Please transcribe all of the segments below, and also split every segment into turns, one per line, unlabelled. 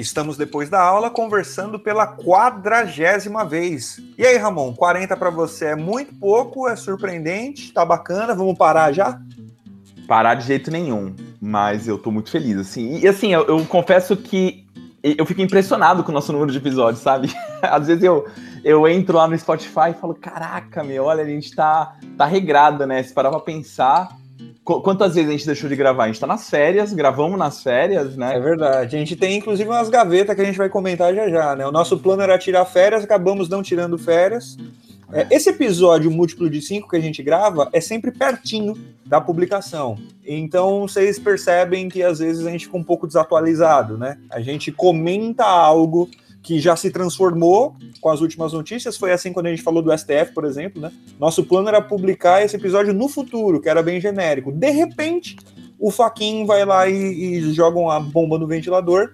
Estamos depois da aula conversando pela quadragésima vez. E aí, Ramon, 40 para você é muito pouco, é surpreendente, tá bacana, vamos parar já?
Parar de jeito nenhum, mas eu tô muito feliz, assim. E assim, eu, eu confesso que eu fico impressionado com o nosso número de episódios, sabe? Às vezes eu, eu entro lá no Spotify e falo, caraca, meu, olha, a gente tá, tá regrada, né? Se parar pra pensar, Quantas vezes a gente deixou de gravar? A gente tá nas férias, gravamos nas férias, né?
É verdade. A gente tem inclusive umas gavetas que a gente vai comentar já já, né? O nosso plano era tirar férias, acabamos não tirando férias. É, esse episódio múltiplo de cinco que a gente grava é sempre pertinho da publicação. Então vocês percebem que às vezes a gente fica um pouco desatualizado, né? A gente comenta algo que já se transformou com as últimas notícias. Foi assim quando a gente falou do STF, por exemplo, né? Nosso plano era publicar esse episódio no futuro, que era bem genérico. De repente, o Faquin vai lá e, e joga uma bomba no ventilador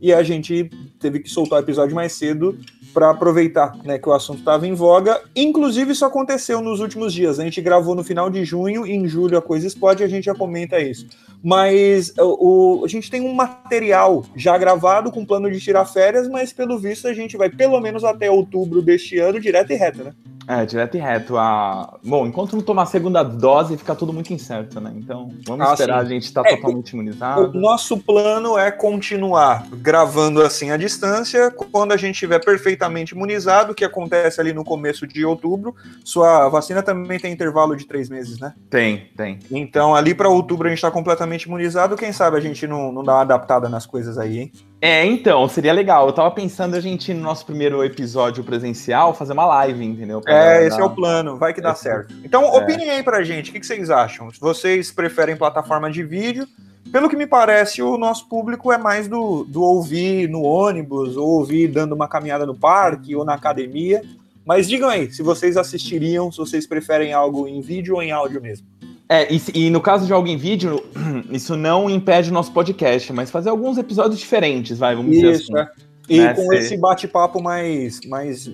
e a gente teve que soltar o episódio mais cedo para aproveitar né, que o assunto estava em voga. Inclusive, isso aconteceu nos últimos dias. A gente gravou no final de junho, em julho a coisa explode e a gente já comenta isso. Mas o, a gente tem um material já gravado com plano de tirar férias, mas pelo visto a gente vai pelo menos até outubro deste ano, direto e reto, né?
É, direto e reto. A... Bom, enquanto não tomar a segunda dose, fica tudo muito incerto, né? Então, vamos ah, esperar sim. a gente estar tá é, totalmente imunizado.
O nosso plano é continuar gravando assim à distância. Quando a gente estiver perfeitamente imunizado, que acontece ali no começo de outubro. Sua vacina também tem intervalo de três meses, né?
Tem, tem.
Então, ali para outubro a gente está completamente imunizado. Quem sabe a gente não, não dá uma adaptada nas coisas aí, hein?
É, então, seria legal. Eu tava pensando a gente, no nosso primeiro episódio presencial, fazer uma live, entendeu?
Pra é, esse é o plano, vai que dá certo. Então, é. opinem aí pra gente, o que, que vocês acham? Vocês preferem plataforma de vídeo? Pelo que me parece, o nosso público é mais do, do ouvir no ônibus, ou ouvir dando uma caminhada no parque ou na academia. Mas digam aí, se vocês assistiriam, se vocês preferem algo em vídeo ou em áudio mesmo.
É, e, e, no caso de algo em vídeo, isso não impede o nosso podcast, mas fazer alguns episódios diferentes, vai, vamos
isso,
dizer assim.
É. E né, com esse bate-papo mais, mais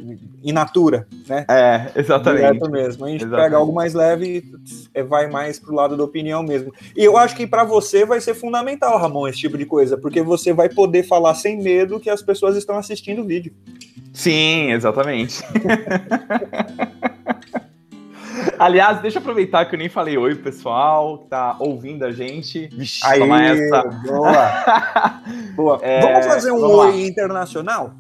in natura, né?
É, exatamente.
Direto mesmo. A gente exatamente. pega algo mais leve e vai mais pro lado da opinião mesmo. E eu acho que para você vai ser fundamental, Ramon, esse tipo de coisa, porque você vai poder falar sem medo que as pessoas estão assistindo o vídeo.
Sim, exatamente. Aliás, deixa eu aproveitar que eu nem falei oi, pessoal, que tá ouvindo a gente.
Vixe, Aí, toma essa. Boa. boa. É, vamos fazer um vamos oi lá. internacional?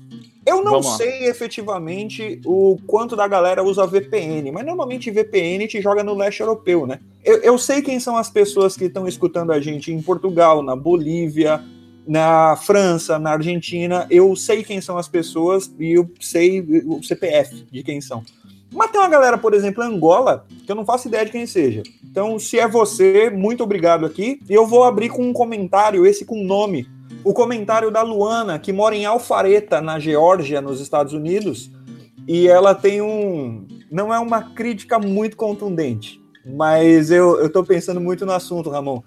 Eu não Vamos sei lá. efetivamente o quanto da galera usa VPN, mas normalmente VPN te joga no leste europeu, né? Eu, eu sei quem são as pessoas que estão escutando a gente em Portugal, na Bolívia, na França, na Argentina. Eu sei quem são as pessoas e eu sei o CPF de quem são. Mas tem uma galera, por exemplo, Angola, que eu não faço ideia de quem seja. Então, se é você, muito obrigado aqui. E eu vou abrir com um comentário, esse com nome. O comentário da Luana, que mora em Alfareta, na Geórgia, nos Estados Unidos. E ela tem um. Não é uma crítica muito contundente, mas eu, eu tô pensando muito no assunto, Ramon.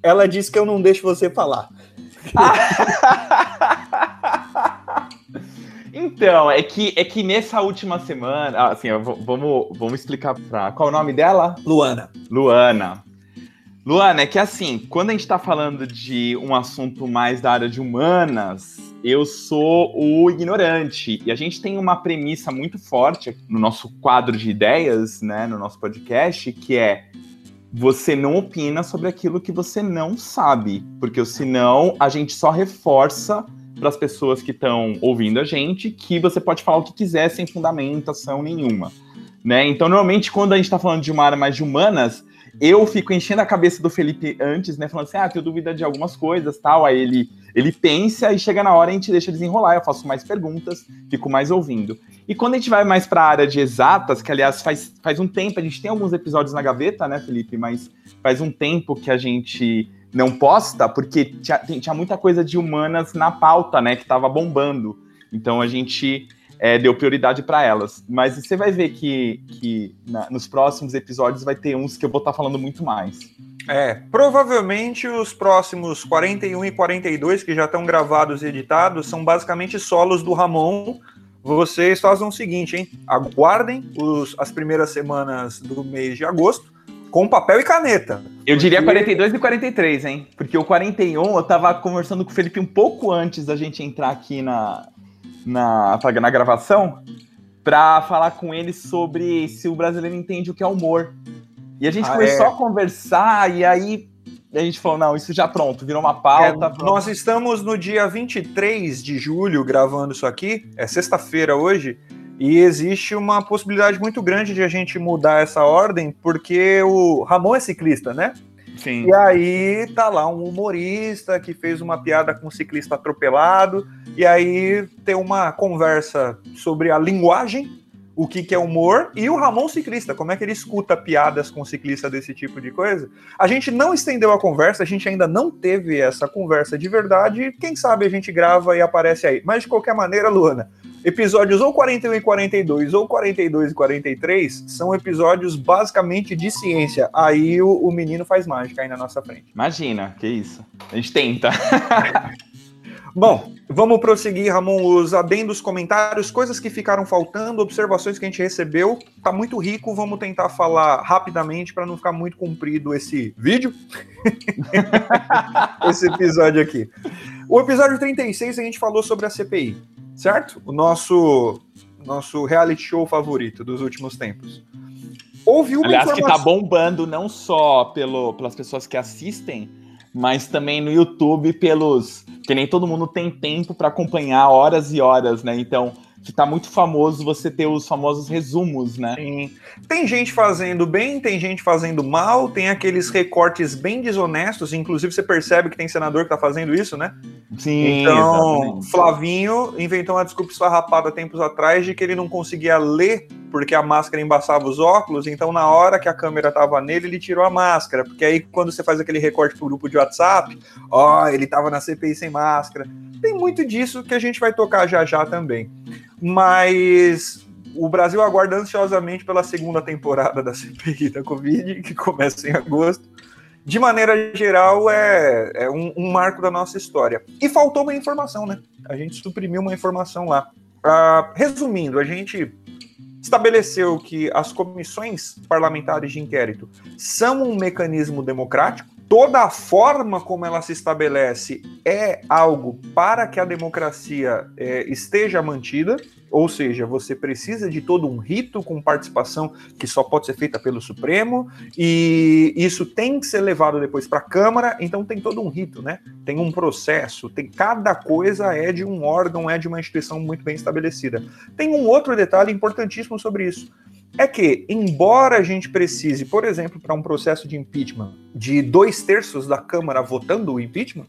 Ela disse que eu não deixo você falar.
Então, é que, é que nessa última semana. Ah, assim, vamos, vamos explicar pra. Qual é o nome dela?
Luana.
Luana. Luana, é que assim, quando a gente tá falando de um assunto mais da área de humanas, eu sou o ignorante. E a gente tem uma premissa muito forte no nosso quadro de ideias, né, no nosso podcast, que é você não opina sobre aquilo que você não sabe, porque senão a gente só reforça para as pessoas que estão ouvindo a gente que você pode falar o que quiser sem fundamentação nenhuma. Né? Então, normalmente, quando a gente está falando de uma área mais de humanas, eu fico enchendo a cabeça do Felipe antes, né? Falando assim, ah, tenho dúvida de algumas coisas, tal. Aí ele, ele pensa e chega na hora a gente deixa desenrolar. Eu faço mais perguntas, fico mais ouvindo. E quando a gente vai mais para a área de exatas, que aliás faz, faz um tempo, a gente tem alguns episódios na gaveta, né, Felipe? Mas faz um tempo que a gente não posta, porque tinha, tinha muita coisa de humanas na pauta, né, que tava bombando. Então a gente é, deu prioridade para elas. Mas você vai ver que, que na, nos próximos episódios vai ter uns que eu vou estar tá falando muito mais.
É, provavelmente os próximos 41 e 42 que já estão gravados e editados são basicamente solos do Ramon. Vocês fazem o seguinte, hein? Aguardem os, as primeiras semanas do mês de agosto com papel e caneta.
Eu diria 42 e 43, hein? Porque o 41 eu tava conversando com o Felipe um pouco antes da gente entrar aqui na, na, na gravação para falar com ele sobre se o brasileiro entende o que é humor. E a gente ah, começou é? a conversar e aí a gente falou, não, isso já pronto, virou uma pauta.
É, nós estamos no dia 23 de julho gravando isso aqui, é sexta-feira hoje, e existe uma possibilidade muito grande de a gente mudar essa ordem, porque o Ramon é ciclista, né? Sim. E aí tá lá um humorista que fez uma piada com um ciclista atropelado, e aí tem uma conversa sobre a linguagem o que, que é humor, e o Ramon Ciclista, como é que ele escuta piadas com ciclista desse tipo de coisa. A gente não estendeu a conversa, a gente ainda não teve essa conversa de verdade, quem sabe a gente grava e aparece aí. Mas de qualquer maneira, Luana, episódios ou 41 e 42 ou 42 e 43 são episódios basicamente de ciência. Aí o, o menino faz mágica aí na nossa frente.
Imagina, que isso. A gente tenta.
Bom, vamos prosseguir, Ramon, os adendos, comentários, coisas que ficaram faltando, observações que a gente recebeu. Tá muito rico, vamos tentar falar rapidamente para não ficar muito comprido esse vídeo. esse episódio aqui. O episódio 36 a gente falou sobre a CPI, certo? O nosso nosso reality show favorito dos últimos tempos.
Houve uma Aliás, informação... que tá bombando não só pelo, pelas pessoas que assistem, mas também no YouTube pelos. que nem todo mundo tem tempo para acompanhar horas e horas, né? Então, que tá muito famoso você ter os famosos resumos, né?
Sim. Tem gente fazendo bem, tem gente fazendo mal, tem aqueles recortes bem desonestos, inclusive você percebe que tem senador que tá fazendo isso, né? Sim. Então, exatamente. Flavinho inventou uma desculpa esfarrapada tempos atrás de que ele não conseguia ler porque a máscara embaçava os óculos, então na hora que a câmera tava nele, ele tirou a máscara, porque aí quando você faz aquele recorte pro grupo de WhatsApp, ó, ele tava na CPI sem máscara. Tem muito disso que a gente vai tocar já já também mas o Brasil aguarda ansiosamente pela segunda temporada da CPI da Covid, que começa em agosto. De maneira geral, é, é um, um, marco da nossa história. E faltou uma informação, né? A gente suprimiu uma informação lá. Uh, resumindo, a gente estabeleceu que as comissões parlamentares de inquérito são um mecanismo democrático toda a forma como ela se estabelece é algo para que a democracia é, esteja mantida, ou seja, você precisa de todo um rito com participação que só pode ser feita pelo Supremo, e isso tem que ser levado depois para a Câmara, então tem todo um rito, né? Tem um processo, tem cada coisa é de um órgão, é de uma instituição muito bem estabelecida. Tem um outro detalhe importantíssimo sobre isso é que, embora a gente precise, por exemplo, para um processo de impeachment, de dois terços da Câmara votando o impeachment,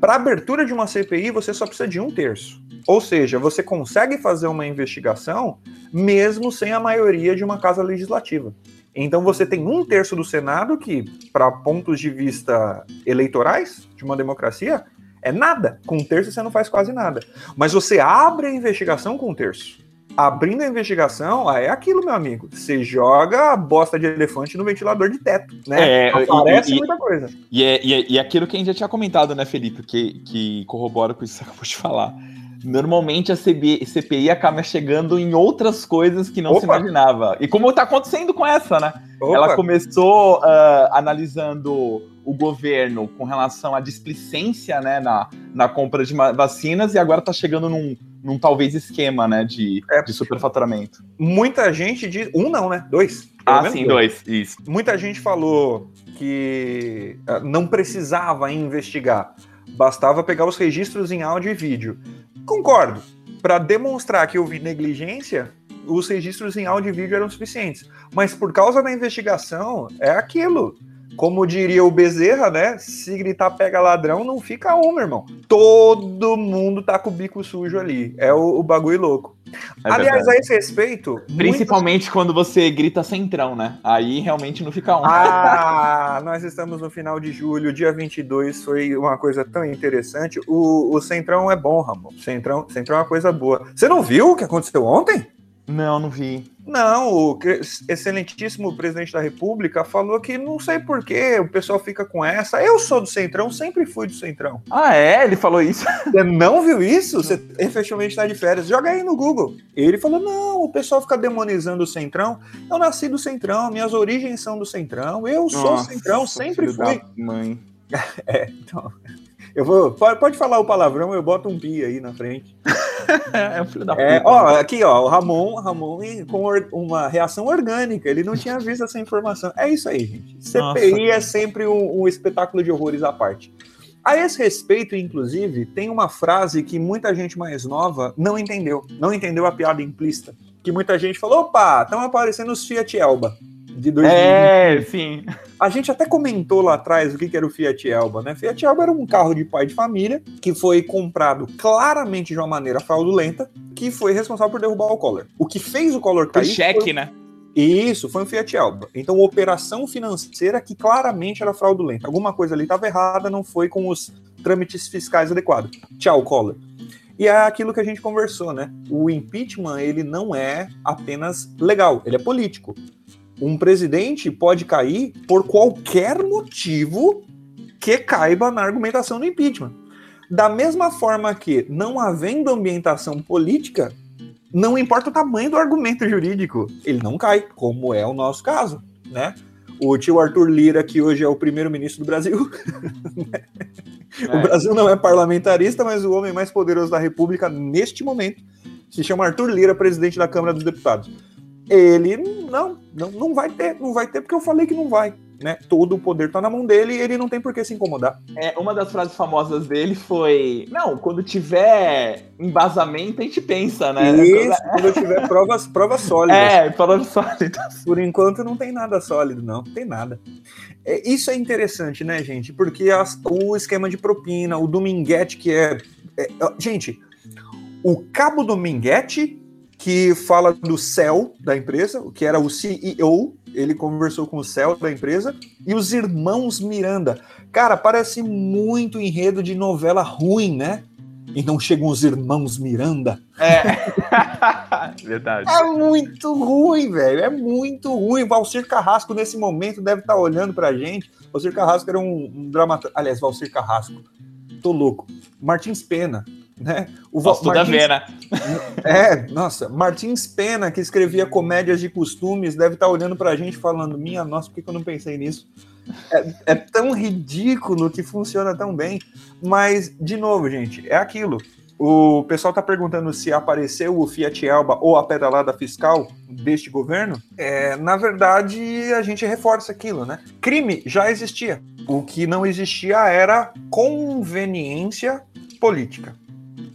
para abertura de uma CPI você só precisa de um terço. Ou seja, você consegue fazer uma investigação mesmo sem a maioria de uma casa legislativa. Então você tem um terço do Senado que, para pontos de vista eleitorais de uma democracia, é nada. Com um terço você não faz quase nada. Mas você abre a investigação com um terço abrindo a investigação, é aquilo, meu amigo. Você joga a bosta de elefante no ventilador de teto, né?
É, Aparece e, muita coisa. E é, e, é, e é aquilo que a gente já tinha comentado, né, Felipe? Que, que corrobora com isso que você acabou de falar. Normalmente a CB, CPI acaba chegando em outras coisas que não Opa. se imaginava. E como está acontecendo com essa, né? Opa. Ela começou uh, analisando o governo com relação à displicência né, na, na compra de vacinas e agora está chegando num, num talvez esquema, né, de, é, de superfaturamento.
Muita gente diz, um não, né, dois.
Ah, sim, dois. dois, isso.
Muita gente falou que ah, não precisava investigar, bastava pegar os registros em áudio e vídeo. Concordo. Para demonstrar que houve negligência, os registros em áudio e vídeo eram suficientes. Mas por causa da investigação, é aquilo. Como diria o Bezerra, né? Se gritar pega ladrão, não fica um, meu irmão. Todo mundo tá com o bico sujo ali. É o, o bagulho louco. É Aliás, verdade. a esse respeito.
Principalmente muitos... quando você grita centrão, né? Aí realmente não fica um.
Ah, nós estamos no final de julho, dia 22. Foi uma coisa tão interessante. O, o centrão é bom, Ramon. Centrão, centrão é uma coisa boa. Você não viu o que aconteceu ontem?
Não, não vi.
Não, o excelentíssimo presidente da República falou que não sei porquê o pessoal fica com essa. Eu sou do Centrão, sempre fui do Centrão.
Ah, é? Ele falou isso?
Você não viu isso? Você efetivamente está de férias. Joga aí no Google. Ele falou: não, o pessoal fica demonizando o Centrão. Eu nasci do Centrão, minhas origens são do Centrão. Eu sou Nossa, Centrão, sempre fui.
mãe.
é, então. Eu vou. Pode, pode falar o palavrão, eu boto um pi aí na frente.
é um filho da
é, puta. Ó, aqui, ó, o Ramon, Ramon com uma reação orgânica. Ele não tinha visto essa informação. É isso aí, gente. CPI Nossa. é sempre um, um espetáculo de horrores à parte. A esse respeito, inclusive, tem uma frase que muita gente mais nova não entendeu. Não entendeu a piada implícita. Que muita gente falou: opa, estão aparecendo os Fiat Elba
de 2020. É, sim.
A gente até comentou lá atrás o que era o Fiat Elba, né? Fiat Elba era um carro de pai de família que foi comprado claramente de uma maneira fraudulenta, que foi responsável por derrubar o Collor. O que fez o Collor cair.
O cheque,
foi...
né?
Isso, foi um Fiat Elba. Então, operação financeira que claramente era fraudulenta. Alguma coisa ali estava errada, não foi com os trâmites fiscais adequados. Tchau, Collor. E é aquilo que a gente conversou, né? O impeachment, ele não é apenas legal, ele é político um presidente pode cair por qualquer motivo que caiba na argumentação do impeachment. Da mesma forma que, não havendo ambientação política, não importa o tamanho do argumento jurídico, ele não cai, como é o nosso caso, né? O tio Arthur Lira, que hoje é o primeiro-ministro do Brasil. é. O Brasil não é parlamentarista, mas o homem mais poderoso da República neste momento se chama Arthur Lira, presidente da Câmara dos Deputados ele não, não, não vai ter, não vai ter porque eu falei que não vai. Né? Todo o poder está na mão dele e ele não tem por que se incomodar.
É, uma das frases famosas dele foi: Não, quando tiver embasamento, a gente pensa, né?
Isso, quando tiver provas, provas sólidas.
É, provas sólidas.
Por enquanto não tem nada sólido, não. Não tem nada. É, isso é interessante, né, gente? Porque as, o esquema de propina, o Dominguete, que é, é. Gente, o Cabo Dominguete que fala do céu da empresa, que era o CEO, ele conversou com o céu da empresa, e os irmãos Miranda. Cara, parece muito enredo de novela ruim, né? E não chegam os irmãos Miranda.
É. Verdade.
É muito ruim, velho. É muito ruim. Valcir Carrasco, nesse momento, deve estar olhando pra gente. Valcir Carrasco era um, um dramaturgo. Aliás, Valcir Carrasco. Tô louco. Martins Pena né?
O Nossa, Martins... a ver, né?
É, nossa, Martins Pena, que escrevia comédias de costumes, deve estar olhando pra gente falando: minha nossa, por que eu não pensei nisso? É, é, tão ridículo que funciona tão bem. Mas, de novo, gente, é aquilo. O pessoal está perguntando se apareceu o Fiat Elba ou a pedalada fiscal deste governo. É, na verdade, a gente reforça aquilo, né? Crime já existia. O que não existia era conveniência política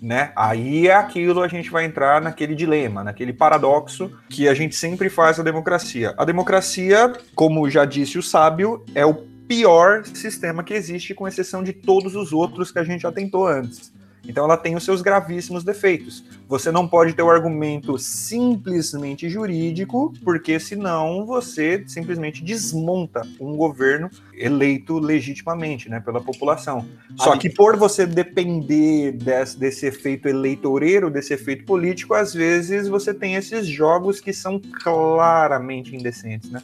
né? Aí é aquilo a gente vai entrar naquele dilema, naquele paradoxo que a gente sempre faz a democracia. A democracia, como já disse o sábio, é o pior sistema que existe, com exceção de todos os outros que a gente já tentou antes. Então ela tem os seus gravíssimos defeitos. Você não pode ter o argumento simplesmente jurídico, porque senão você simplesmente desmonta um governo eleito legitimamente, né, pela população. Só que por você depender desse, desse efeito eleitoreiro, desse efeito político, às vezes você tem esses jogos que são claramente indecentes, né?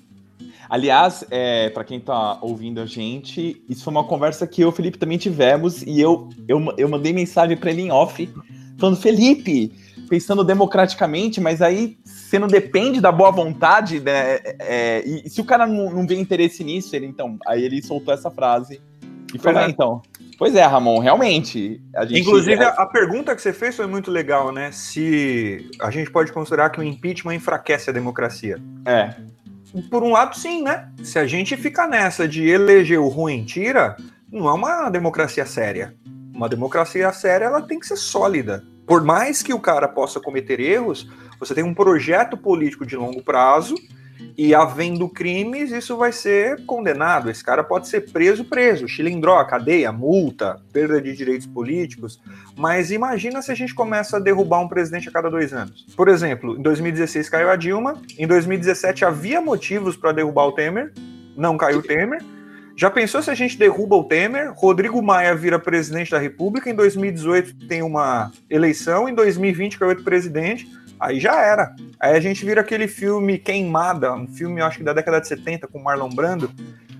Aliás, é, para quem tá ouvindo a gente, isso foi uma conversa que eu e o Felipe também tivemos e eu, eu, eu mandei mensagem para ele em off, falando: Felipe, pensando democraticamente, mas aí você não depende da boa vontade, né? É, é e se o cara não, não vê interesse nisso, ele então. Aí ele soltou essa frase e falou: ah, então. Pois é, Ramon, realmente.
Gente, Inclusive, é... a pergunta que você fez foi muito legal, né? Se a gente pode considerar que o impeachment enfraquece a democracia.
É
por um lado, sim, né? Se a gente ficar nessa de eleger o ruim tira, não é uma democracia séria. Uma democracia séria, ela tem que ser sólida. Por mais que o cara possa cometer erros, você tem um projeto político de longo prazo e havendo crimes, isso vai ser condenado. Esse cara pode ser preso, preso, chilindró, cadeia, multa, perda de direitos políticos. Mas imagina se a gente começa a derrubar um presidente a cada dois anos. Por exemplo, em 2016 caiu a Dilma, em 2017 havia motivos para derrubar o Temer, não caiu o Temer. Já pensou se a gente derruba o Temer? Rodrigo Maia vira presidente da República. Em 2018 tem uma eleição, em 2020 caiu outro presidente aí já era. Aí a gente vira aquele filme Queimada, um filme, acho que da década de 70, com Marlon Brando,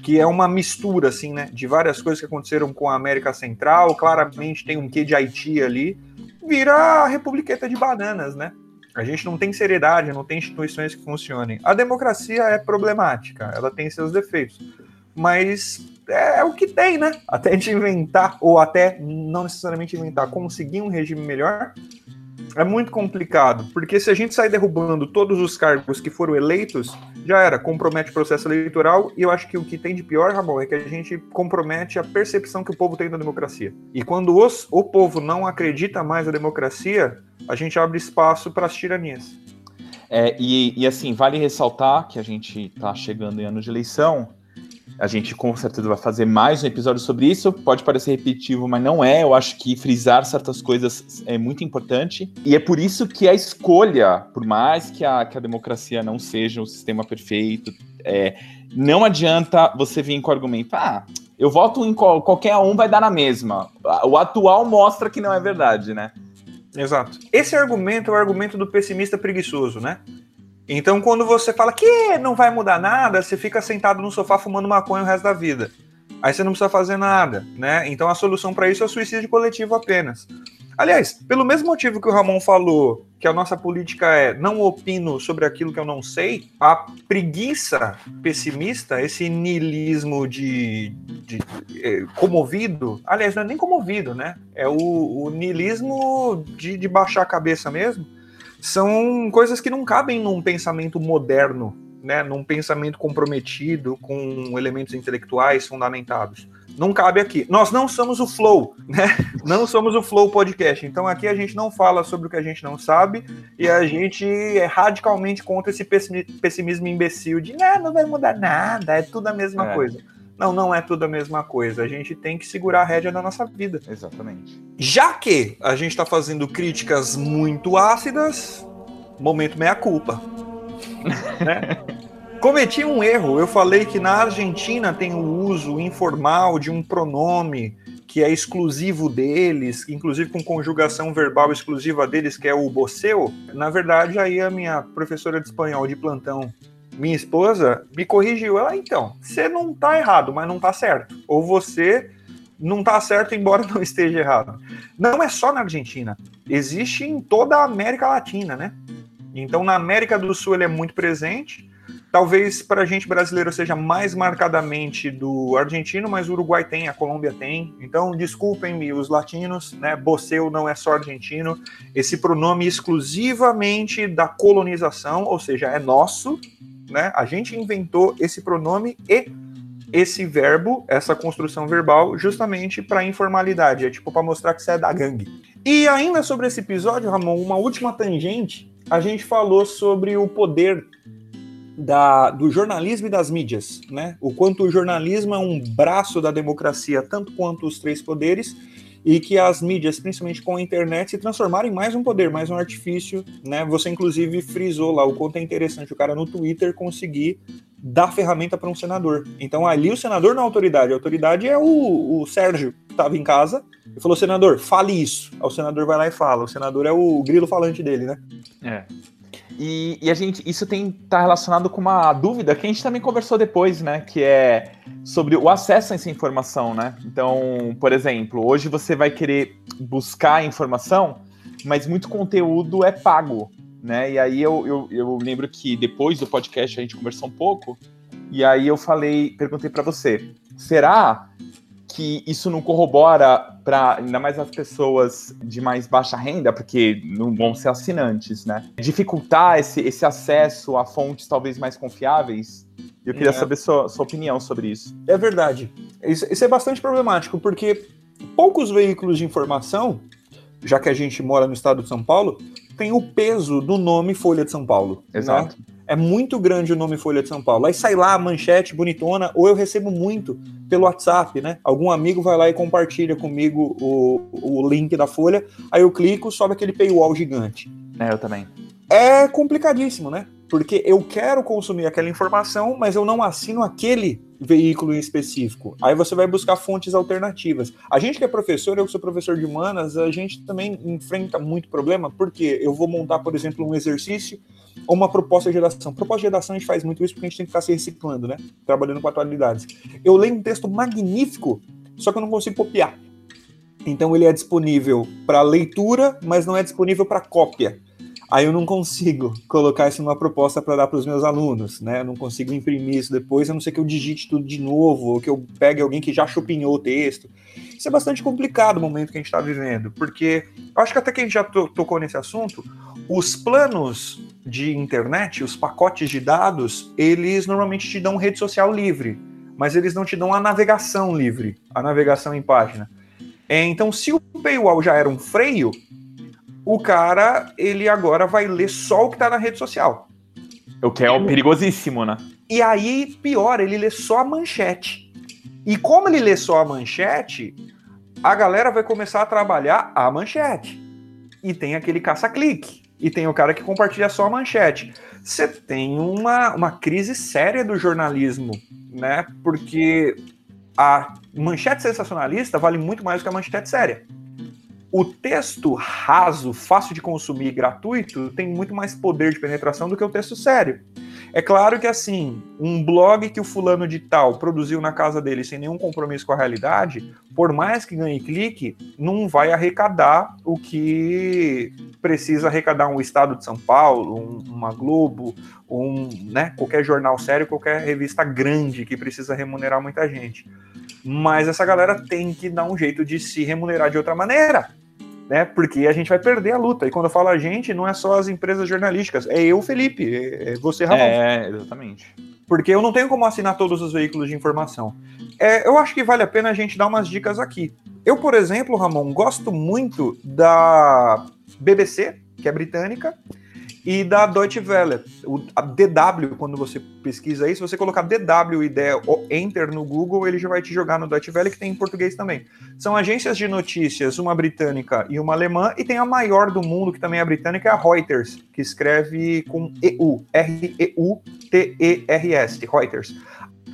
que é uma mistura, assim, né, de várias coisas que aconteceram com a América Central, claramente tem um quê de Haiti ali, vira a republiqueta de bananas, né? A gente não tem seriedade, não tem instituições que funcionem. A democracia é problemática, ela tem seus defeitos, mas é, é o que tem, né? Até a gente inventar, ou até não necessariamente inventar, conseguir um regime melhor, é muito complicado, porque se a gente sair derrubando todos os cargos que foram eleitos, já era, compromete o processo eleitoral, e eu acho que o que tem de pior, Ramon, é que a gente compromete a percepção que o povo tem da democracia. E quando os, o povo não acredita mais na democracia, a gente abre espaço para as tiranias.
É, e, e assim, vale ressaltar que a gente está chegando em ano de eleição, a gente com certeza vai fazer mais um episódio sobre isso. Pode parecer repetitivo, mas não é. Eu acho que frisar certas coisas é muito importante. E é por isso que a escolha, por mais que a, que a democracia não seja o sistema perfeito, é, não adianta você vir com o argumento, ah, eu voto em qual, qualquer um, vai dar na mesma. O atual mostra que não é verdade, né?
Exato. Esse argumento é o argumento do pessimista preguiçoso, né? Então, quando você fala que não vai mudar nada, você fica sentado no sofá fumando maconha o resto da vida. Aí você não precisa fazer nada, né? Então a solução para isso é o suicídio coletivo apenas. Aliás, pelo mesmo motivo que o Ramon falou, que a nossa política é não opino sobre aquilo que eu não sei, a preguiça pessimista, esse niilismo de, de é, comovido, aliás, não é nem comovido, né? É o, o niilismo de, de baixar a cabeça mesmo são coisas que não cabem num pensamento moderno, né, num pensamento comprometido com elementos intelectuais fundamentados. Não cabe aqui. Nós não somos o Flow, né? Não somos o Flow Podcast. Então aqui a gente não fala sobre o que a gente não sabe e a gente é radicalmente contra esse pessimismo imbecil de não, não vai mudar nada, é tudo a mesma é. coisa. Não, não é tudo a mesma coisa. A gente tem que segurar a rédea da nossa vida.
Exatamente.
Já que a gente está fazendo críticas muito ácidas, momento meia-culpa. né? Cometi um erro. Eu falei que na Argentina tem o uso informal de um pronome que é exclusivo deles, inclusive com conjugação verbal exclusiva deles, que é o boceu. Na verdade, aí a minha professora de espanhol de plantão minha esposa me corrigiu. Ela, então, você não tá errado, mas não tá certo. Ou você não tá certo, embora não esteja errado. Não é só na Argentina. Existe em toda a América Latina, né? Então, na América do Sul ele é muito presente. Talvez para a gente brasileiro seja mais marcadamente do argentino, mas o Uruguai tem, a Colômbia tem. Então, desculpem-me os latinos, né? Boceu não é só argentino. Esse pronome exclusivamente da colonização, ou seja, é nosso, né? A gente inventou esse pronome e esse verbo, essa construção verbal, justamente para informalidade, é tipo para mostrar que você é da gangue. E ainda sobre esse episódio, Ramon, uma última tangente, a gente falou sobre o poder da, do jornalismo e das mídias, né? O quanto o jornalismo é um braço da democracia, tanto quanto os três poderes, e que as mídias, principalmente com a internet, se transformarem em mais um poder, mais um artifício, né? Você inclusive frisou lá o quanto é interessante o cara no Twitter conseguir dar ferramenta para um senador. Então ali o senador não é autoridade, a autoridade é o, o Sérgio, que estava em casa, e falou: senador, fale isso. Aí o senador vai lá e fala. O senador é o grilo falante dele, né?
É. E, e, a gente, isso tem tá relacionado com uma dúvida que a gente também conversou depois, né? Que é sobre o acesso a essa informação, né? Então, por exemplo, hoje você vai querer buscar informação, mas muito conteúdo é pago, né? E aí eu, eu, eu lembro que depois do podcast a gente conversou um pouco, e aí eu falei, perguntei para você, será que isso não corrobora para ainda mais as pessoas de mais baixa renda, porque não vão ser assinantes, né? Dificultar esse, esse acesso a fontes talvez mais confiáveis. Eu queria é. saber sua, sua opinião sobre isso.
É verdade. Isso, isso é bastante problemático, porque poucos veículos de informação, já que a gente mora no estado de São Paulo, tem o peso do nome Folha de São Paulo.
Né? Exato.
Né? É muito grande o nome Folha de São Paulo. Aí sai lá a manchete bonitona, ou eu recebo muito pelo WhatsApp, né? Algum amigo vai lá e compartilha comigo o, o link da Folha, aí eu clico, sobe aquele paywall gigante.
É, eu também.
É complicadíssimo, né? Porque eu quero consumir aquela informação, mas eu não assino aquele veículo em específico. Aí você vai buscar fontes alternativas. A gente que é professor, eu que sou professor de humanas, a gente também enfrenta muito problema, porque eu vou montar, por exemplo, um exercício ou uma proposta de redação. Proposta de redação a gente faz muito isso porque a gente tem que ficar se reciclando, né? Trabalhando com atualidades. Eu leio um texto magnífico, só que eu não consigo copiar. Então ele é disponível para leitura, mas não é disponível para cópia. Aí eu não consigo colocar isso numa proposta para dar para os meus alunos, né? Eu não consigo imprimir isso depois, a não ser que eu digite tudo de novo, ou que eu pegue alguém que já chupinhou o texto. Isso é bastante complicado o momento que a gente está vivendo, porque acho que até que a gente já to tocou nesse assunto, os planos de internet, os pacotes de dados, eles normalmente te dão rede social livre, mas eles não te dão a navegação livre, a navegação em página. É, então, se o paywall já era um freio, o cara, ele agora vai ler só o que tá na rede social.
O que é o perigosíssimo, né?
E aí, pior, ele lê só a manchete. E como ele lê só a manchete, a galera vai começar a trabalhar a manchete. E tem aquele caça-clique. E tem o cara que compartilha só a manchete. Você tem uma, uma crise séria do jornalismo, né? Porque a manchete sensacionalista vale muito mais do que a manchete séria o texto raso, fácil de consumir, gratuito, tem muito mais poder de penetração do que o texto sério. É claro que assim, um blog que o fulano de tal produziu na casa dele sem nenhum compromisso com a realidade, por mais que ganhe clique, não vai arrecadar o que precisa arrecadar um Estado de São Paulo, um, uma Globo, um, né, qualquer jornal sério, qualquer revista grande que precisa remunerar muita gente. Mas essa galera tem que dar um jeito de se remunerar de outra maneira né? Porque a gente vai perder a luta. E quando eu falo a gente, não é só as empresas jornalísticas, é eu, Felipe, é você, Ramon.
É, exatamente.
Porque eu não tenho como assinar todos os veículos de informação. É, eu acho que vale a pena a gente dar umas dicas aqui. Eu, por exemplo, Ramon, gosto muito da BBC, que é britânica, e da Deutsche Welle. O, DW, quando você pesquisa isso, se você colocar DW der Enter no Google, ele já vai te jogar no Deutsche Welle, que tem em português também. São agências de notícias, uma britânica e uma alemã, e tem a maior do mundo, que também é britânica, é a Reuters, que escreve com EU, R-E-U-T-E-R-S, Reuters.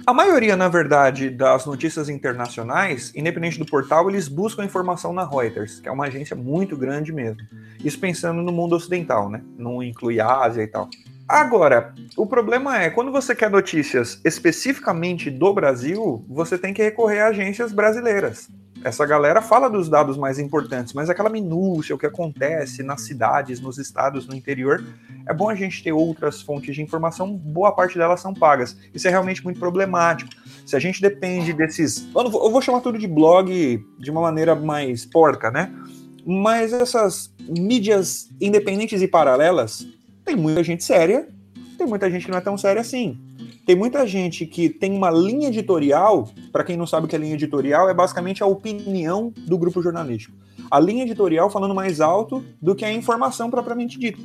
A maioria, na verdade, das notícias internacionais, independente do portal, eles buscam informação na Reuters, que é uma agência muito grande mesmo. Isso pensando no mundo ocidental, né? Não inclui a Ásia e tal. Agora, o problema é, quando você quer notícias especificamente do Brasil, você tem que recorrer a agências brasileiras. Essa galera fala dos dados mais importantes, mas aquela minúcia, o que acontece nas cidades, nos estados, no interior, é bom a gente ter outras fontes de informação, boa parte delas são pagas. Isso é realmente muito problemático. Se a gente depende desses. Eu, vou, chamar tudo de blog de uma maneira mais porca, né? Mas essas mídias independentes e paralelas, tem muita gente séria, tem muita gente que não é tão séria assim. Tem muita gente que tem uma linha editorial, para quem não sabe o que é linha editorial, é basicamente a opinião do grupo jornalístico. A linha editorial falando mais alto do que a informação propriamente dita.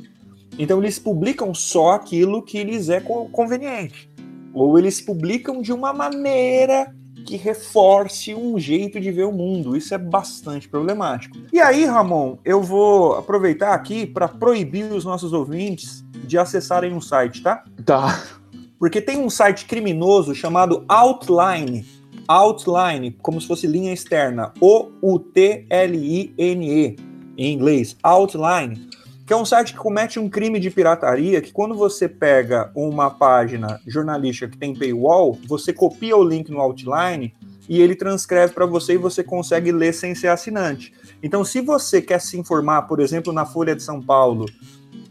Então eles publicam só aquilo que lhes é conveniente. Ou eles publicam de uma maneira que reforce um jeito de ver o mundo. Isso é bastante problemático. E aí, Ramon, eu vou aproveitar aqui para proibir os nossos ouvintes de acessarem um site, tá?
Tá.
Porque tem um site criminoso chamado Outline. Outline, como se fosse linha externa. O-U-T-L-I-N-E, em inglês. Outline que é um site que comete um crime de pirataria, que quando você pega uma página jornalística que tem paywall, você copia o link no outline e ele transcreve para você e você consegue ler sem ser assinante. Então, se você quer se informar, por exemplo, na Folha de São Paulo,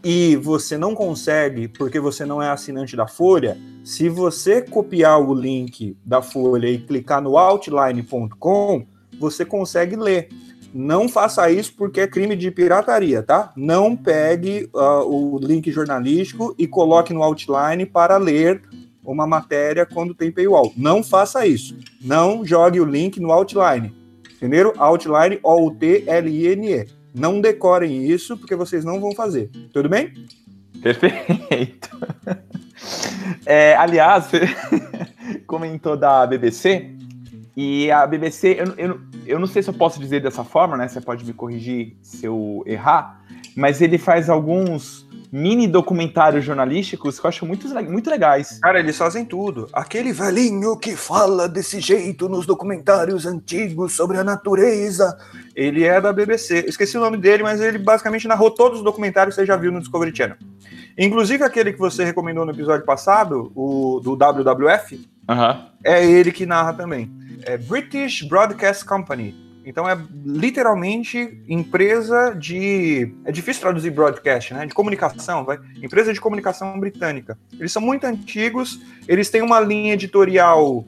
e você não consegue porque você não é assinante da Folha, se você copiar o link da Folha e clicar no outline.com, você consegue ler. Não faça isso porque é crime de pirataria, tá? Não pegue uh, o link jornalístico e coloque no outline para ler uma matéria quando tem paywall. Não faça isso. Não jogue o link no outline. Entenderam? Outline, O-U-T-L-I-N-E. Não decorem isso porque vocês não vão fazer. Tudo bem?
Perfeito. É, aliás, comentou da BBC e a BBC, eu, eu, eu não sei se eu posso dizer dessa forma, né? Você pode me corrigir se eu errar, mas ele faz alguns mini documentários jornalísticos que eu acho muito, muito legais.
Cara, eles fazem tudo. Aquele velhinho que fala desse jeito nos documentários antigos sobre a natureza. Ele é da BBC. Esqueci o nome dele, mas ele basicamente narrou todos os documentários que você já viu no Discovery Channel. Inclusive aquele que você recomendou no episódio passado, o do WWF,
Aham.
é ele que narra também. É British Broadcast Company. Então é literalmente empresa de. É difícil traduzir broadcast, né? De comunicação, vai. Empresa de comunicação britânica. Eles são muito antigos, eles têm uma linha editorial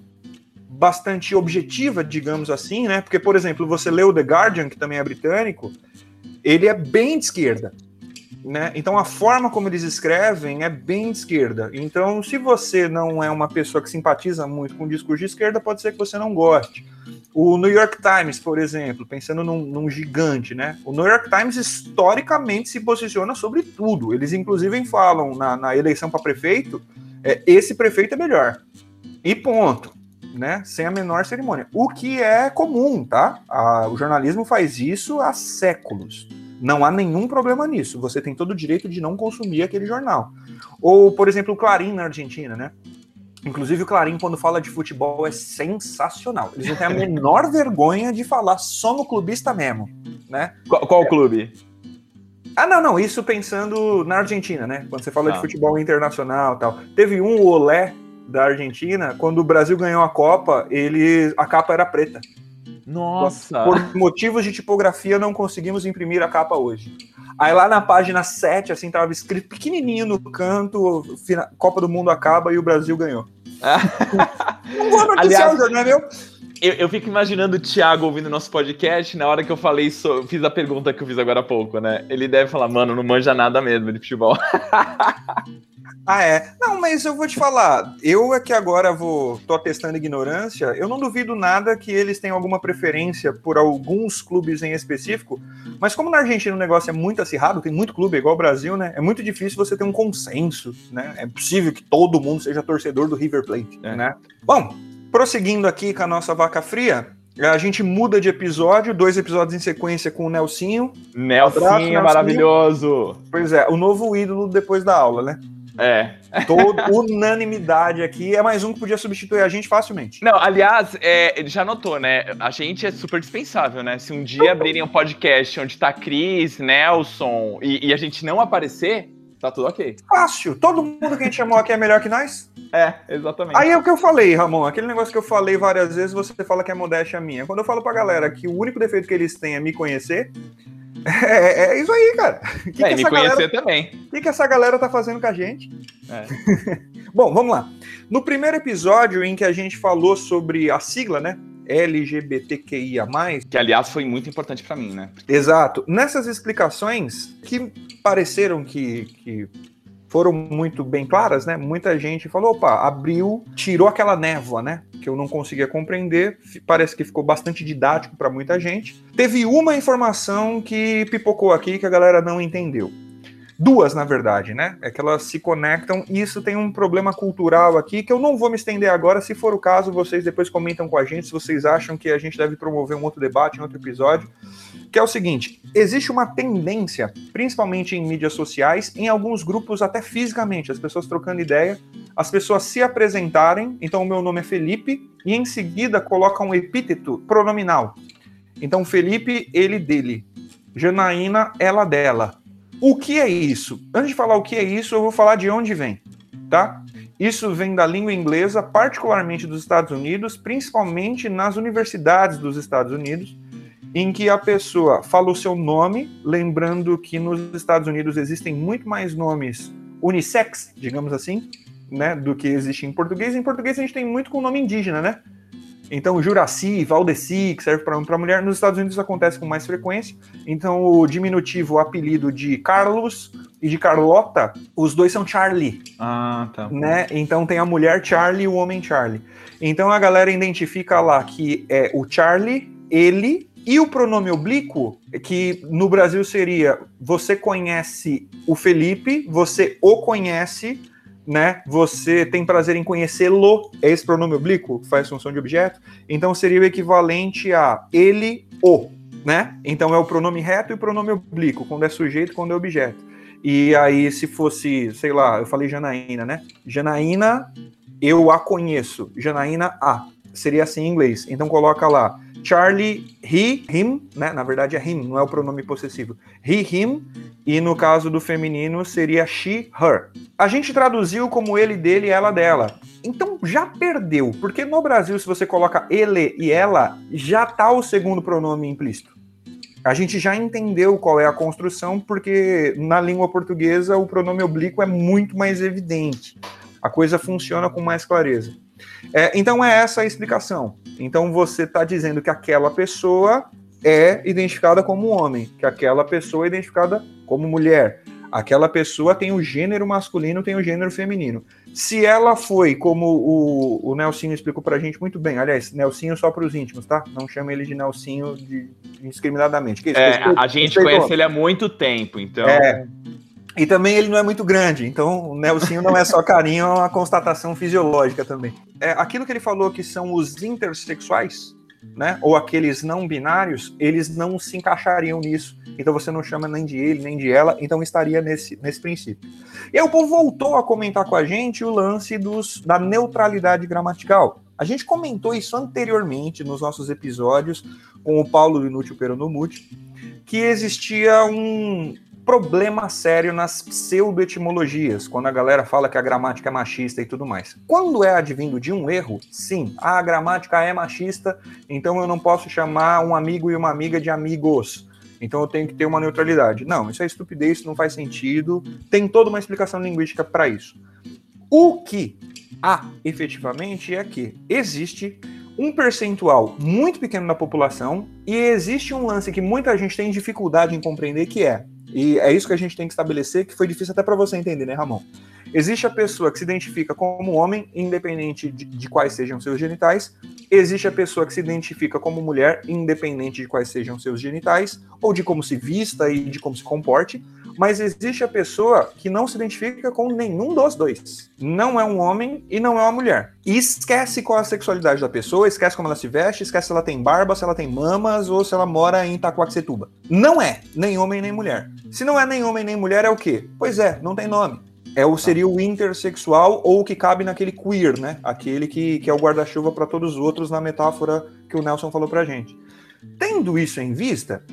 bastante objetiva, digamos assim, né? Porque, por exemplo, você lê o The Guardian, que também é britânico, ele é bem de esquerda. Né? Então a forma como eles escrevem é bem de esquerda. Então, se você não é uma pessoa que simpatiza muito com o discurso de esquerda, pode ser que você não goste. O New York Times, por exemplo, pensando num, num gigante, né? O New York Times historicamente se posiciona sobre tudo. Eles inclusive falam na, na eleição para prefeito, é, esse prefeito é melhor. E ponto. Né? Sem a menor cerimônia. O que é comum, tá? A- o jornalismo faz isso há séculos. Não há nenhum problema nisso. Você tem todo o direito de não consumir aquele jornal. Ou, por exemplo, o Clarim na Argentina, né? Inclusive, o Clarim, quando fala de futebol, é sensacional. Eles não têm a menor vergonha de falar só no clubista mesmo, né?
Qual, qual clube?
Ah, não, não. Isso pensando na Argentina, né? Quando você fala
Ah.
de futebol internacional e tal. Teve um Olé da Argentina, quando o Brasil ganhou a Copa, ele a capa era preta.
Nossa!
Por motivos de tipografia, não conseguimos imprimir a capa hoje. Aí lá na página 7, assim, tava escrito pequenininho no canto, Copa do Mundo acaba e o Brasil ganhou. Não vou noticiar
Aliás-
o jornal, meu.
Eu, eu fico imaginando o Thiago ouvindo nosso podcast, na hora que eu falei isso, eu fiz a pergunta que eu fiz agora há pouco, né? Ele deve falar, mano, não manja nada mesmo de futebol.
Ah, é. Não, mas eu vou te falar, eu é que agora vou, tô atestando ignorância, eu não duvido nada que eles tenham alguma preferência por alguns clubes em específico, mas como na Argentina o negócio é muito acirrado, tem muito clube, igual o Brasil, né? É muito difícil você ter um consenso, né? É possível que todo mundo seja torcedor do River Plate,
É.
né? Bom, prosseguindo aqui com a nossa vaca fria, a gente muda de episódio, dois episódios em sequência com o Nelsinho.
Nelson
Abraço,
é
Nelsinho.
maravilhoso.
Pois é, o novo ídolo depois da aula, né?
É.
Toda unanimidade aqui. É mais um que podia substituir a gente facilmente.
Não, aliás, é, ele já notou, né? A gente é super dispensável, né? Se um dia abrirem um podcast onde tá Cris, Nelson e, e a gente não aparecer, tá tudo ok.
Fácil. Todo mundo que a gente chamou aqui é melhor que nós.
É, exatamente.
Aí é o que eu falei, Ramon. Aquele negócio que eu falei várias vezes, você fala que é modéstia minha. Quando eu falo pra galera que o único defeito que eles têm é me conhecer, é, é isso aí, cara. Que,
é,
que
e me conhecer
galera,
também.
o que, que essa galera tá fazendo com a gente?
É.
Bom, vamos lá. No primeiro episódio em que a gente falou sobre a sigla, né? LGBTQIA+,
Que, aliás, foi muito importante pra mim, né?
Exato. Nessas explicações que pareceram que, que foram muito bem claras, né? Muita gente falou, opa, abriu, tirou aquela névoa, né? Que eu não conseguia compreender. Parece que ficou bastante didático para muita gente. Teve uma informação que pipocou aqui que a galera não entendeu. Duas, na verdade, né? É que elas se conectam e isso tem um problema cultural aqui que eu não vou me estender agora. Se for o caso, vocês depois comentam com a gente se vocês acham que a gente deve promover um outro debate em outro episódio. Que é o seguinte: existe uma tendência, principalmente em mídias sociais, em alguns grupos, até fisicamente, as pessoas trocando ideia, as pessoas se apresentarem. Então, o meu nome é Felipe, e em seguida colocam um epíteto pronominal. Então, Felipe, ele dele. Janaína, ela dela. O que é isso? Antes de falar o que é isso, eu vou falar de onde vem, tá? Isso vem da língua inglesa, particularmente dos Estados Unidos, principalmente nas universidades dos Estados Unidos, em que a pessoa fala o seu nome, lembrando que nos Estados Unidos existem muito mais nomes unissex, digamos assim, né, do que existe em português. Em português a gente tem muito com nome indígena, né? Então, Juraci, Valdeci, que serve para mulher, nos Estados Unidos isso acontece com mais frequência. Então, o diminutivo, o apelido de Carlos e de Carlota, os dois são Charlie,
Ah, tá.
né? Então tem a mulher Charlie e o homem Charlie. Então a galera identifica lá que é o Charlie, ele e o pronome oblíquo, que no Brasil seria você conhece o Felipe, você o conhece, né? Você tem prazer em conhecê-lo, é esse pronome oblíquo que faz função de objeto. Então seria o equivalente a ele, o, né? Então é o pronome reto e o pronome oblíquo, quando é sujeito, quando é objeto. E aí, se fosse, sei lá, eu falei Janaína, né? Janaína, eu a conheço. Janaína A. Seria assim em inglês. Então coloca lá. Charlie, he, him, né? Na verdade é him, não é o pronome possessivo. He, him, e no caso do feminino seria she, her. A gente traduziu como ele, dele, ela, dela. Então já perdeu, porque no Brasil, se você coloca ele e ela, já tá o segundo pronome implícito. A gente já entendeu qual é a construção, porque na língua portuguesa o pronome oblíquo é muito mais evidente. A coisa funciona com mais clareza. É, então é essa a explicação. Então você está dizendo que aquela pessoa é identificada como homem, que aquela pessoa é identificada como mulher, aquela pessoa tem o gênero masculino, tem o gênero feminino. Se ela foi, como o, o Nelsinho explicou pra gente muito bem, aliás, Nelsinho só para os íntimos, tá? Não chama ele de Nelsinho de, indiscriminadamente.
Que é, a gente conhece ele há muito tempo, então. É,
e também ele não é muito grande, então o Nelsinho não é só carinho, é uma constatação fisiológica também. É, aquilo que ele falou que são os intersexuais, né, ou aqueles não binários, eles não se encaixariam nisso. Então você não chama nem de ele, nem de ela, então estaria nesse, nesse princípio. E aí o povo voltou a comentar com a gente o lance dos, da neutralidade gramatical. A gente comentou isso anteriormente nos nossos episódios com o Paulo Inútil Peronomute, que existia um, problema sério nas pseudoetimologias, quando a galera fala que a gramática é machista e tudo mais. Quando é advindo de um erro, sim, a gramática é machista, então eu não posso chamar um amigo e uma amiga de amigos. Então eu tenho que ter uma neutralidade. Não, isso é estupidez, isso não faz sentido. Tem toda uma explicação linguística para isso. O que há efetivamente é que existe um percentual muito pequeno da população e existe um lance que muita gente tem dificuldade em compreender que é e é isso que a gente tem que estabelecer, que foi difícil até para você entender, né, Ramon? Existe a pessoa que se identifica como homem, independente de, de, quais sejam seus genitais. Existe a pessoa que se identifica como mulher, independente de quais sejam seus genitais, ou de como se vista e de como se comporte mas existe a pessoa que não se identifica com nenhum dos dois. Não é um homem e não é uma mulher. E esquece qual é a sexualidade da pessoa, esquece como ela se veste, esquece se ela tem barba, se ela tem mamas ou se ela mora em Itacoaxetuba. Não é nem homem nem mulher. Se não é nem homem nem mulher, é o quê? Pois é, não tem nome. É o seria o intersexual ou o que cabe naquele queer, né? Aquele que, que é o guarda-chuva para todos os outros na metáfora que o Nelson falou pra gente. Tendo isso em vista,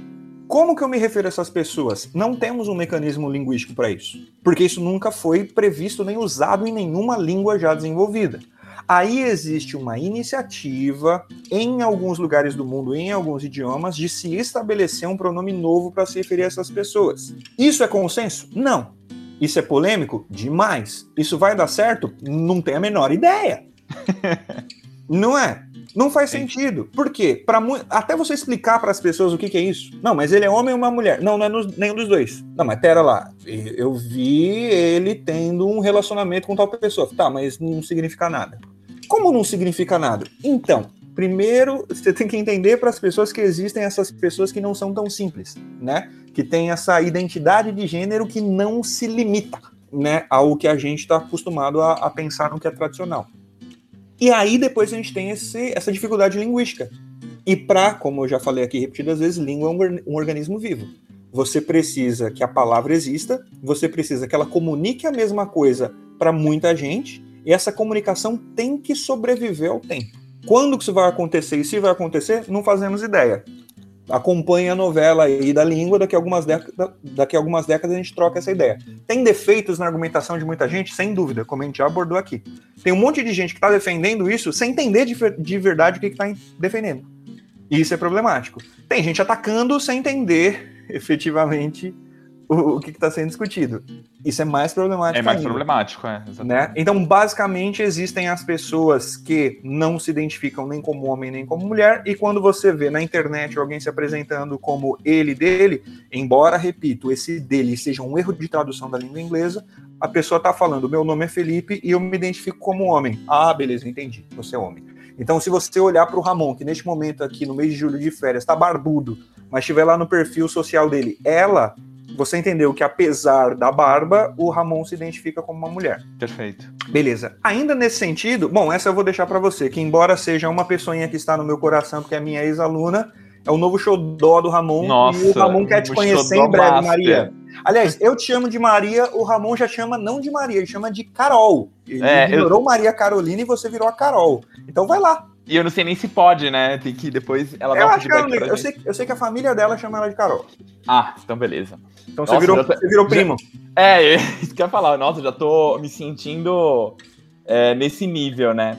como que eu me refiro a essas pessoas? Não temos um mecanismo linguístico para isso, porque isso nunca foi previsto nem usado em nenhuma língua já desenvolvida. Aí existe uma iniciativa em alguns lugares do mundo, em alguns idiomas, de se estabelecer um pronome novo para se referir a essas pessoas. Isso é consenso? Não. Isso é polêmico? Demais. Isso vai dar certo? Não tenho a menor ideia. Não é? Não faz sentido. Por quê? Pra, até você explicar para as pessoas o que, que, é isso. Não, mas ele é homem ou uma mulher? Não, não é nenhum dos dois. Não, mas pera lá. Eu vi ele tendo um relacionamento com tal pessoa. Tá, mas não significa nada. Como não significa nada? Então, primeiro você tem que entender para as pessoas que existem essas pessoas que não são tão simples, né? Que tem essa identidade de gênero que não se limita, né, ao que a gente está acostumado a, a pensar no que é tradicional. E aí depois a gente tem esse, essa dificuldade linguística. E para, como eu já falei aqui repetidas vezes, língua é um, um organismo vivo. Você precisa que a palavra exista, você precisa que ela comunique a mesma coisa para muita gente, e essa comunicação tem que sobreviver ao tempo. Quando que isso vai acontecer e se vai acontecer, não fazemos ideia acompanhe a novela aí da língua, daqui a, algumas décadas, daqui a algumas décadas a gente troca essa ideia. Tem defeitos na argumentação de muita gente? Sem dúvida, como a gente já abordou aqui. Tem um monte de gente que está defendendo isso sem entender de, de verdade o que está defendendo. E isso é problemático. Tem gente atacando sem entender efetivamente o, o que está sendo discutido. Isso é mais problemático.
É mais ainda, problemático, é.
Né? Então, basicamente, existem as pessoas que não se identificam nem como homem nem como mulher, e quando você vê na internet alguém se apresentando como ele dele, embora, repito, esse dele seja um erro de tradução da língua inglesa, a pessoa está falando: meu nome é Felipe e eu me identifico como homem. Ah, beleza, entendi, você é homem. Então, se você olhar para o Ramon, que neste momento aqui, no mês de julho de férias, está barbudo, mas estiver lá no perfil social dele, ela você entendeu que apesar da barba, o Ramon se identifica como uma mulher.
Perfeito.
Beleza. Ainda nesse sentido, bom, essa eu vou deixar para você, que embora seja uma pessoinha que está no meu coração, porque é minha ex-aluna, é o novo xodó do Ramon.
Nossa,
e o Ramon quer te conhecer em breve,
master.
Maria. Aliás, eu te chamo de Maria, o Ramon já chama não de Maria, ele chama de Carol. Ele
É,
ignorou Maria Carolina e você virou a Carol. Então vai lá.
E eu não sei nem se pode, né? Tem que depois ela
Eu
dá um
acho que ela,
feedback
eu, sei, eu sei que a família dela chama ela de Carol.
Ah, então beleza.
Então você
Nossa,
virou,
já tá-
você virou
já-
primo.
É, isso que eu ia falar. Nossa, já tô me sentindo é, nesse nível, né?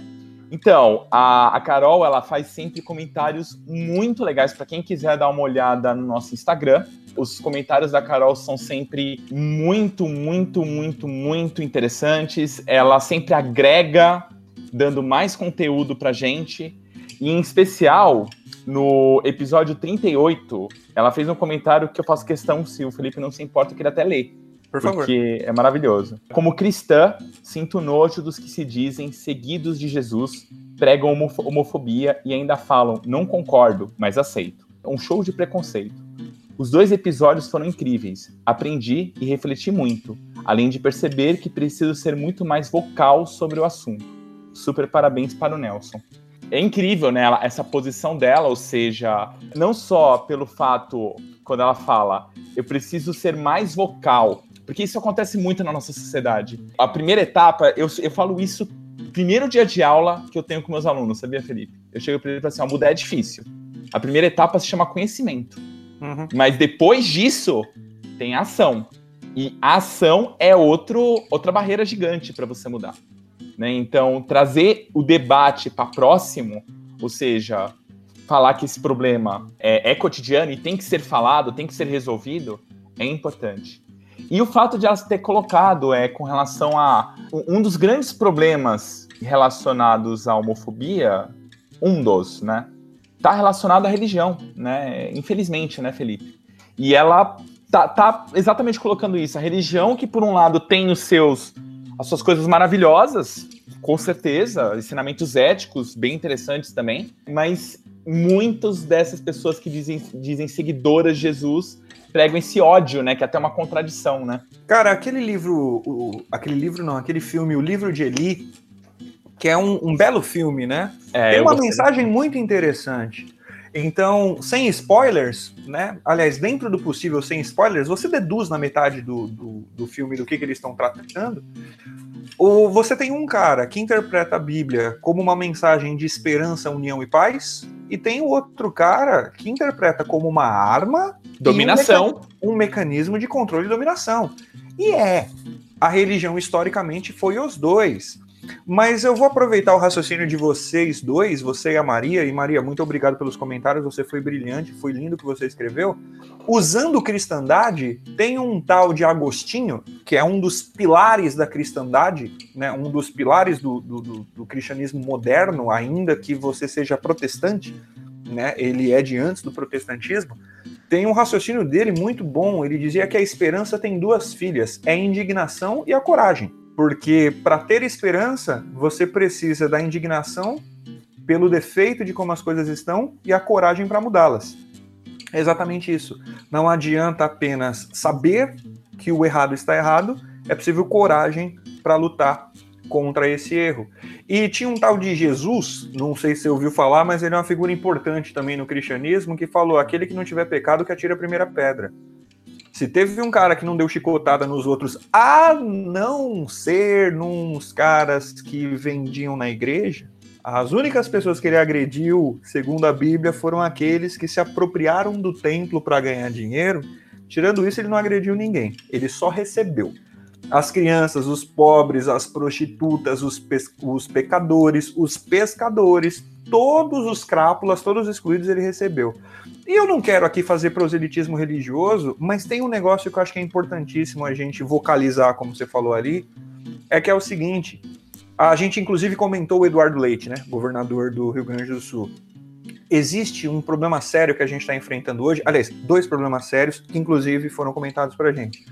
Então, a, a Carol, ela faz sempre comentários muito legais para quem quiser dar uma olhada no nosso Instagram. Os comentários da Carol são sempre muito, muito, muito, muito interessantes. Ela sempre agrega, dando mais conteúdo pra gente. E em especial, no episódio 38, ela fez um comentário que eu faço questão, se o Felipe não se importa, eu queria até ler.
Por favor.
Porque é maravilhoso. Como cristã, sinto nojo dos que se dizem seguidos de Jesus, pregam homofo- homofobia e ainda falam não concordo, mas aceito. É um show de preconceito. Os dois episódios foram incríveis. Aprendi e refleti muito, além de perceber que preciso ser muito mais vocal sobre o assunto. Super parabéns para o Nelson. É incrível, né, ela- essa posição dela, ou seja, não só pelo fato, quando ela fala, eu preciso ser mais vocal, porque isso acontece muito na nossa sociedade. A primeira etapa, eu, eu falo isso primeiro dia de aula que eu tenho com meus alunos, sabia, Felipe? Eu chego para ele e falo assim, ó, mudar é difícil. A primeira etapa se chama conhecimento.
Uhum.
Mas depois disso, tem ação. E a ação é outro, outra barreira gigante para você mudar. Né? Então, trazer o debate para próximo, ou seja, falar que esse problema é, é cotidiano e tem que ser falado, tem que ser resolvido, é importante. E o fato de ela ter colocado é com relação a um dos grandes problemas relacionados à homofobia, um dos, né? Tá relacionado à religião, né? Infelizmente, né, Felipe? E ela tá, tá exatamente colocando isso. A religião que, por um lado, tem os seus as suas coisas maravilhosas, com certeza, ensinamentos éticos bem interessantes também, mas muitas dessas pessoas que dizem, dizem seguidoras de Jesus pregam esse ódio, né? Que é até uma contradição, né?
Cara, aquele livro, o- aquele livro não, aquele filme, o livro de Eli, que é um, um belo filme, né?
É,
Tem uma mensagem muito interessante. Então, sem spoilers, né? Aliás, dentro do possível, sem spoilers, você deduz na metade do, do, do filme do que, que eles estão tratando. Ou você tem um cara que interpreta a Bíblia como uma mensagem de esperança, união e paz, e tem o outro cara que interpreta como uma arma
Dominação.
um mecanismo de controle e dominação. E é. A religião historicamente foi os dois. Mas eu vou aproveitar o raciocínio de vocês dois, você e a Maria. E Maria, muito obrigado pelos comentários, você foi brilhante, foi lindo o que você escreveu. Usando cristandade, tem um tal de Agostinho, que é um dos pilares da cristandade, né, um dos pilares do, do, do- do cristianismo moderno, ainda que você seja protestante, né, ele é de antes do protestantismo. Tem um raciocínio dele muito bom. Ele dizia que a esperança tem duas filhas: é a indignação e a coragem. Porque para ter esperança, você precisa da indignação pelo defeito de como as coisas estão e a coragem para mudá-las. É exatamente isso. Não adianta apenas saber que o errado está errado, é possível coragem para lutar contra esse erro. E tinha um tal de Jesus, não sei se você ouviu falar, mas ele é uma figura importante também no cristianismo, que falou: aquele que não tiver pecado que atire a primeira pedra. Se teve um cara que não deu chicotada nos outros, a não ser nos caras que vendiam na igreja, as únicas pessoas que ele agrediu, segundo a Bíblia, foram aqueles que se apropriaram do templo para ganhar dinheiro. Tirando isso, ele não agrediu ninguém, ele só recebeu. As crianças, os pobres, as prostitutas, os, os pecadores, os pescadores, todos os crápulas, todos os excluídos ele recebeu. E eu não quero aqui fazer proselitismo religioso, mas tem um negócio que eu acho que é importantíssimo a gente vocalizar, como você falou ali, é que é o seguinte, a gente inclusive comentou o Eduardo Leite, né, governador do Rio Grande do Sul. Existe um problema sério que a gente está enfrentando hoje, aliás, dois problemas sérios que inclusive foram comentados para a gente.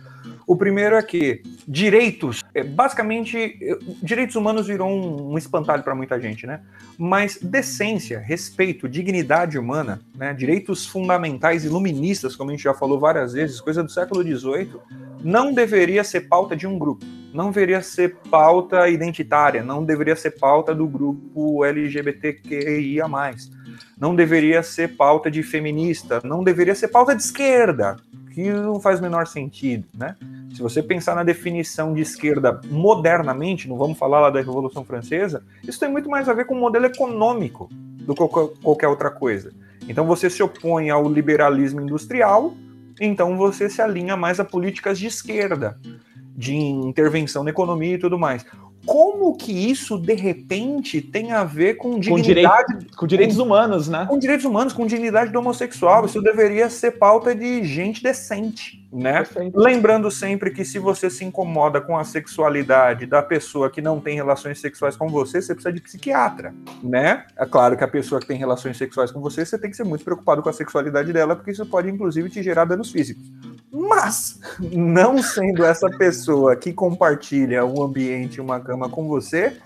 O primeiro é que direitos, é, basicamente, direitos humanos virou um, um espantalho para muita gente, né? Mas decência, respeito, dignidade humana, né? direitos fundamentais iluministas, como a gente já falou várias vezes, coisa do século XVIII, não deveria ser pauta de um grupo, não deveria ser pauta identitária, não deveria ser pauta do grupo LGBTQIA+, não deveria ser pauta de feminista, não deveria ser pauta de esquerda, que não faz o menor sentido, né? Se você pensar na definição de esquerda modernamente, não vamos falar lá da Revolução Francesa, isso tem muito mais a ver com o modelo econômico do que qualquer outra coisa. Então você se opõe ao liberalismo industrial, então você se alinha mais a políticas de esquerda, de intervenção na economia e tudo mais como que isso, de repente, tem a ver com
dignidade... Com, com direitos com, humanos, né?
Com direitos humanos, com dignidade do homossexual. Isso deveria ser pauta de gente decente, né? Perfeito. Lembrando sempre que se você se incomoda com a sexualidade da pessoa que não tem relações sexuais com você, você precisa de psiquiatra, né? É claro que a pessoa que tem relações sexuais com você, você tem que ser muito preocupado com a sexualidade dela, porque isso pode, inclusive, te gerar danos físicos. Mas, não sendo essa pessoa que compartilha um ambiente, uma cama com você,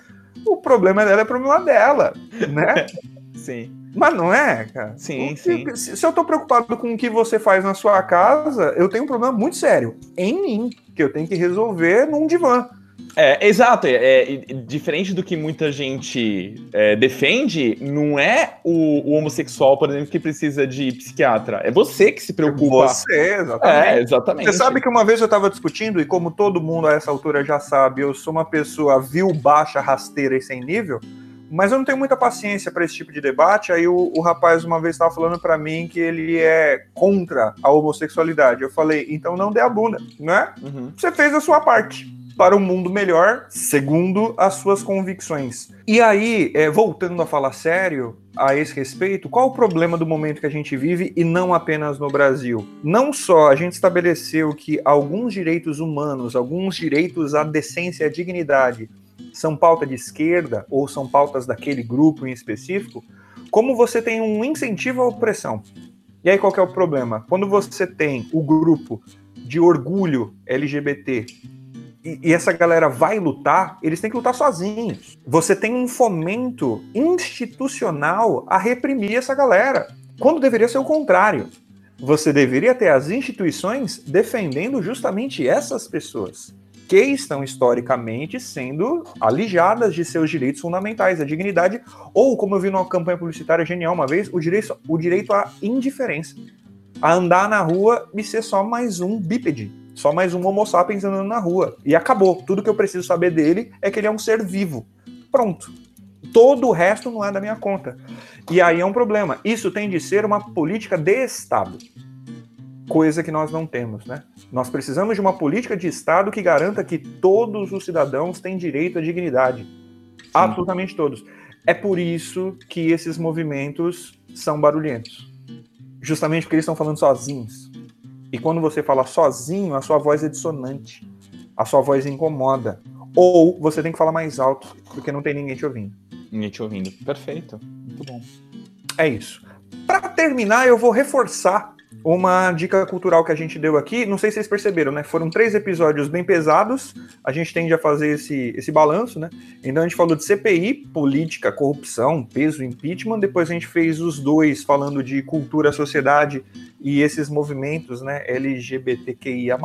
o problema dela é problema dela, né?
Sim.
Mas não é, cara?
Sim,
Porque, sim. Se eu tô preocupado com o que você faz na sua casa, eu tenho um problema muito sério em mim, que eu tenho que resolver num divã.
É, exato. É, é, diferente do que muita gente é, defende, não é o, o, homossexual, por exemplo, que precisa de psiquiatra. É você que se preocupa.
Você, exatamente.
É, exatamente.
Você sabe que uma vez eu estava discutindo, e como todo mundo a essa altura já sabe, eu sou uma pessoa vil, baixa, rasteira e sem nível, mas eu não tenho muita paciência para esse tipo de debate. Aí o, o rapaz uma vez estava falando para mim que ele é contra a homossexualidade. Eu falei, então não dê a bunda, né? Uhum. Você fez a sua parte para um mundo melhor, segundo as suas convicções. E aí, é, voltando a falar sério a esse respeito, qual o problema do momento que a gente vive e não apenas no Brasil? Não só a gente estabeleceu que alguns direitos humanos, alguns direitos à decência e à dignidade são pauta de esquerda ou são pautas daquele grupo em específico, como você tem um incentivo à opressão. E aí qual é o problema? Quando você tem o grupo de orgulho LGBT e, essa galera vai lutar, eles têm que lutar sozinhos. Você tem um fomento institucional a reprimir essa galera, quando deveria ser o contrário. Você deveria ter as instituições defendendo justamente essas pessoas que estão historicamente sendo alijadas de seus direitos fundamentais, a dignidade, ou, como eu vi numa campanha publicitária genial uma vez, o direito, o direito à indiferença. A andar na rua e ser só mais um bípede só mais um Homo sapiens andando na rua. E acabou. Tudo que eu preciso saber dele é que ele é um ser vivo. Pronto. Todo o resto não é da minha conta. E aí é um problema. Isso tem de ser uma política de Estado. Coisa que nós não temos, né? Nós precisamos de uma política de Estado que garanta que todos os cidadãos têm direito à dignidade. Sim. Absolutamente todos. É por isso que esses movimentos são barulhentos. Justamente porque eles estão falando sozinhos. E quando você fala sozinho, a sua voz é dissonante. A sua voz incomoda. Ou você tem que falar mais alto, porque não tem ninguém te ouvindo.
Ninguém te ouvindo. Perfeito. Muito bom.
É isso. Para terminar, eu vou reforçar uma dica cultural que a gente deu aqui, não sei se vocês perceberam, né? Foram três episódios bem pesados, a gente tende a fazer esse, esse balanço, né? Então a gente falou de CPI, política, corrupção, peso, impeachment, depois a gente fez os dois falando de cultura, sociedade e esses movimentos, né, LGBTQIA+.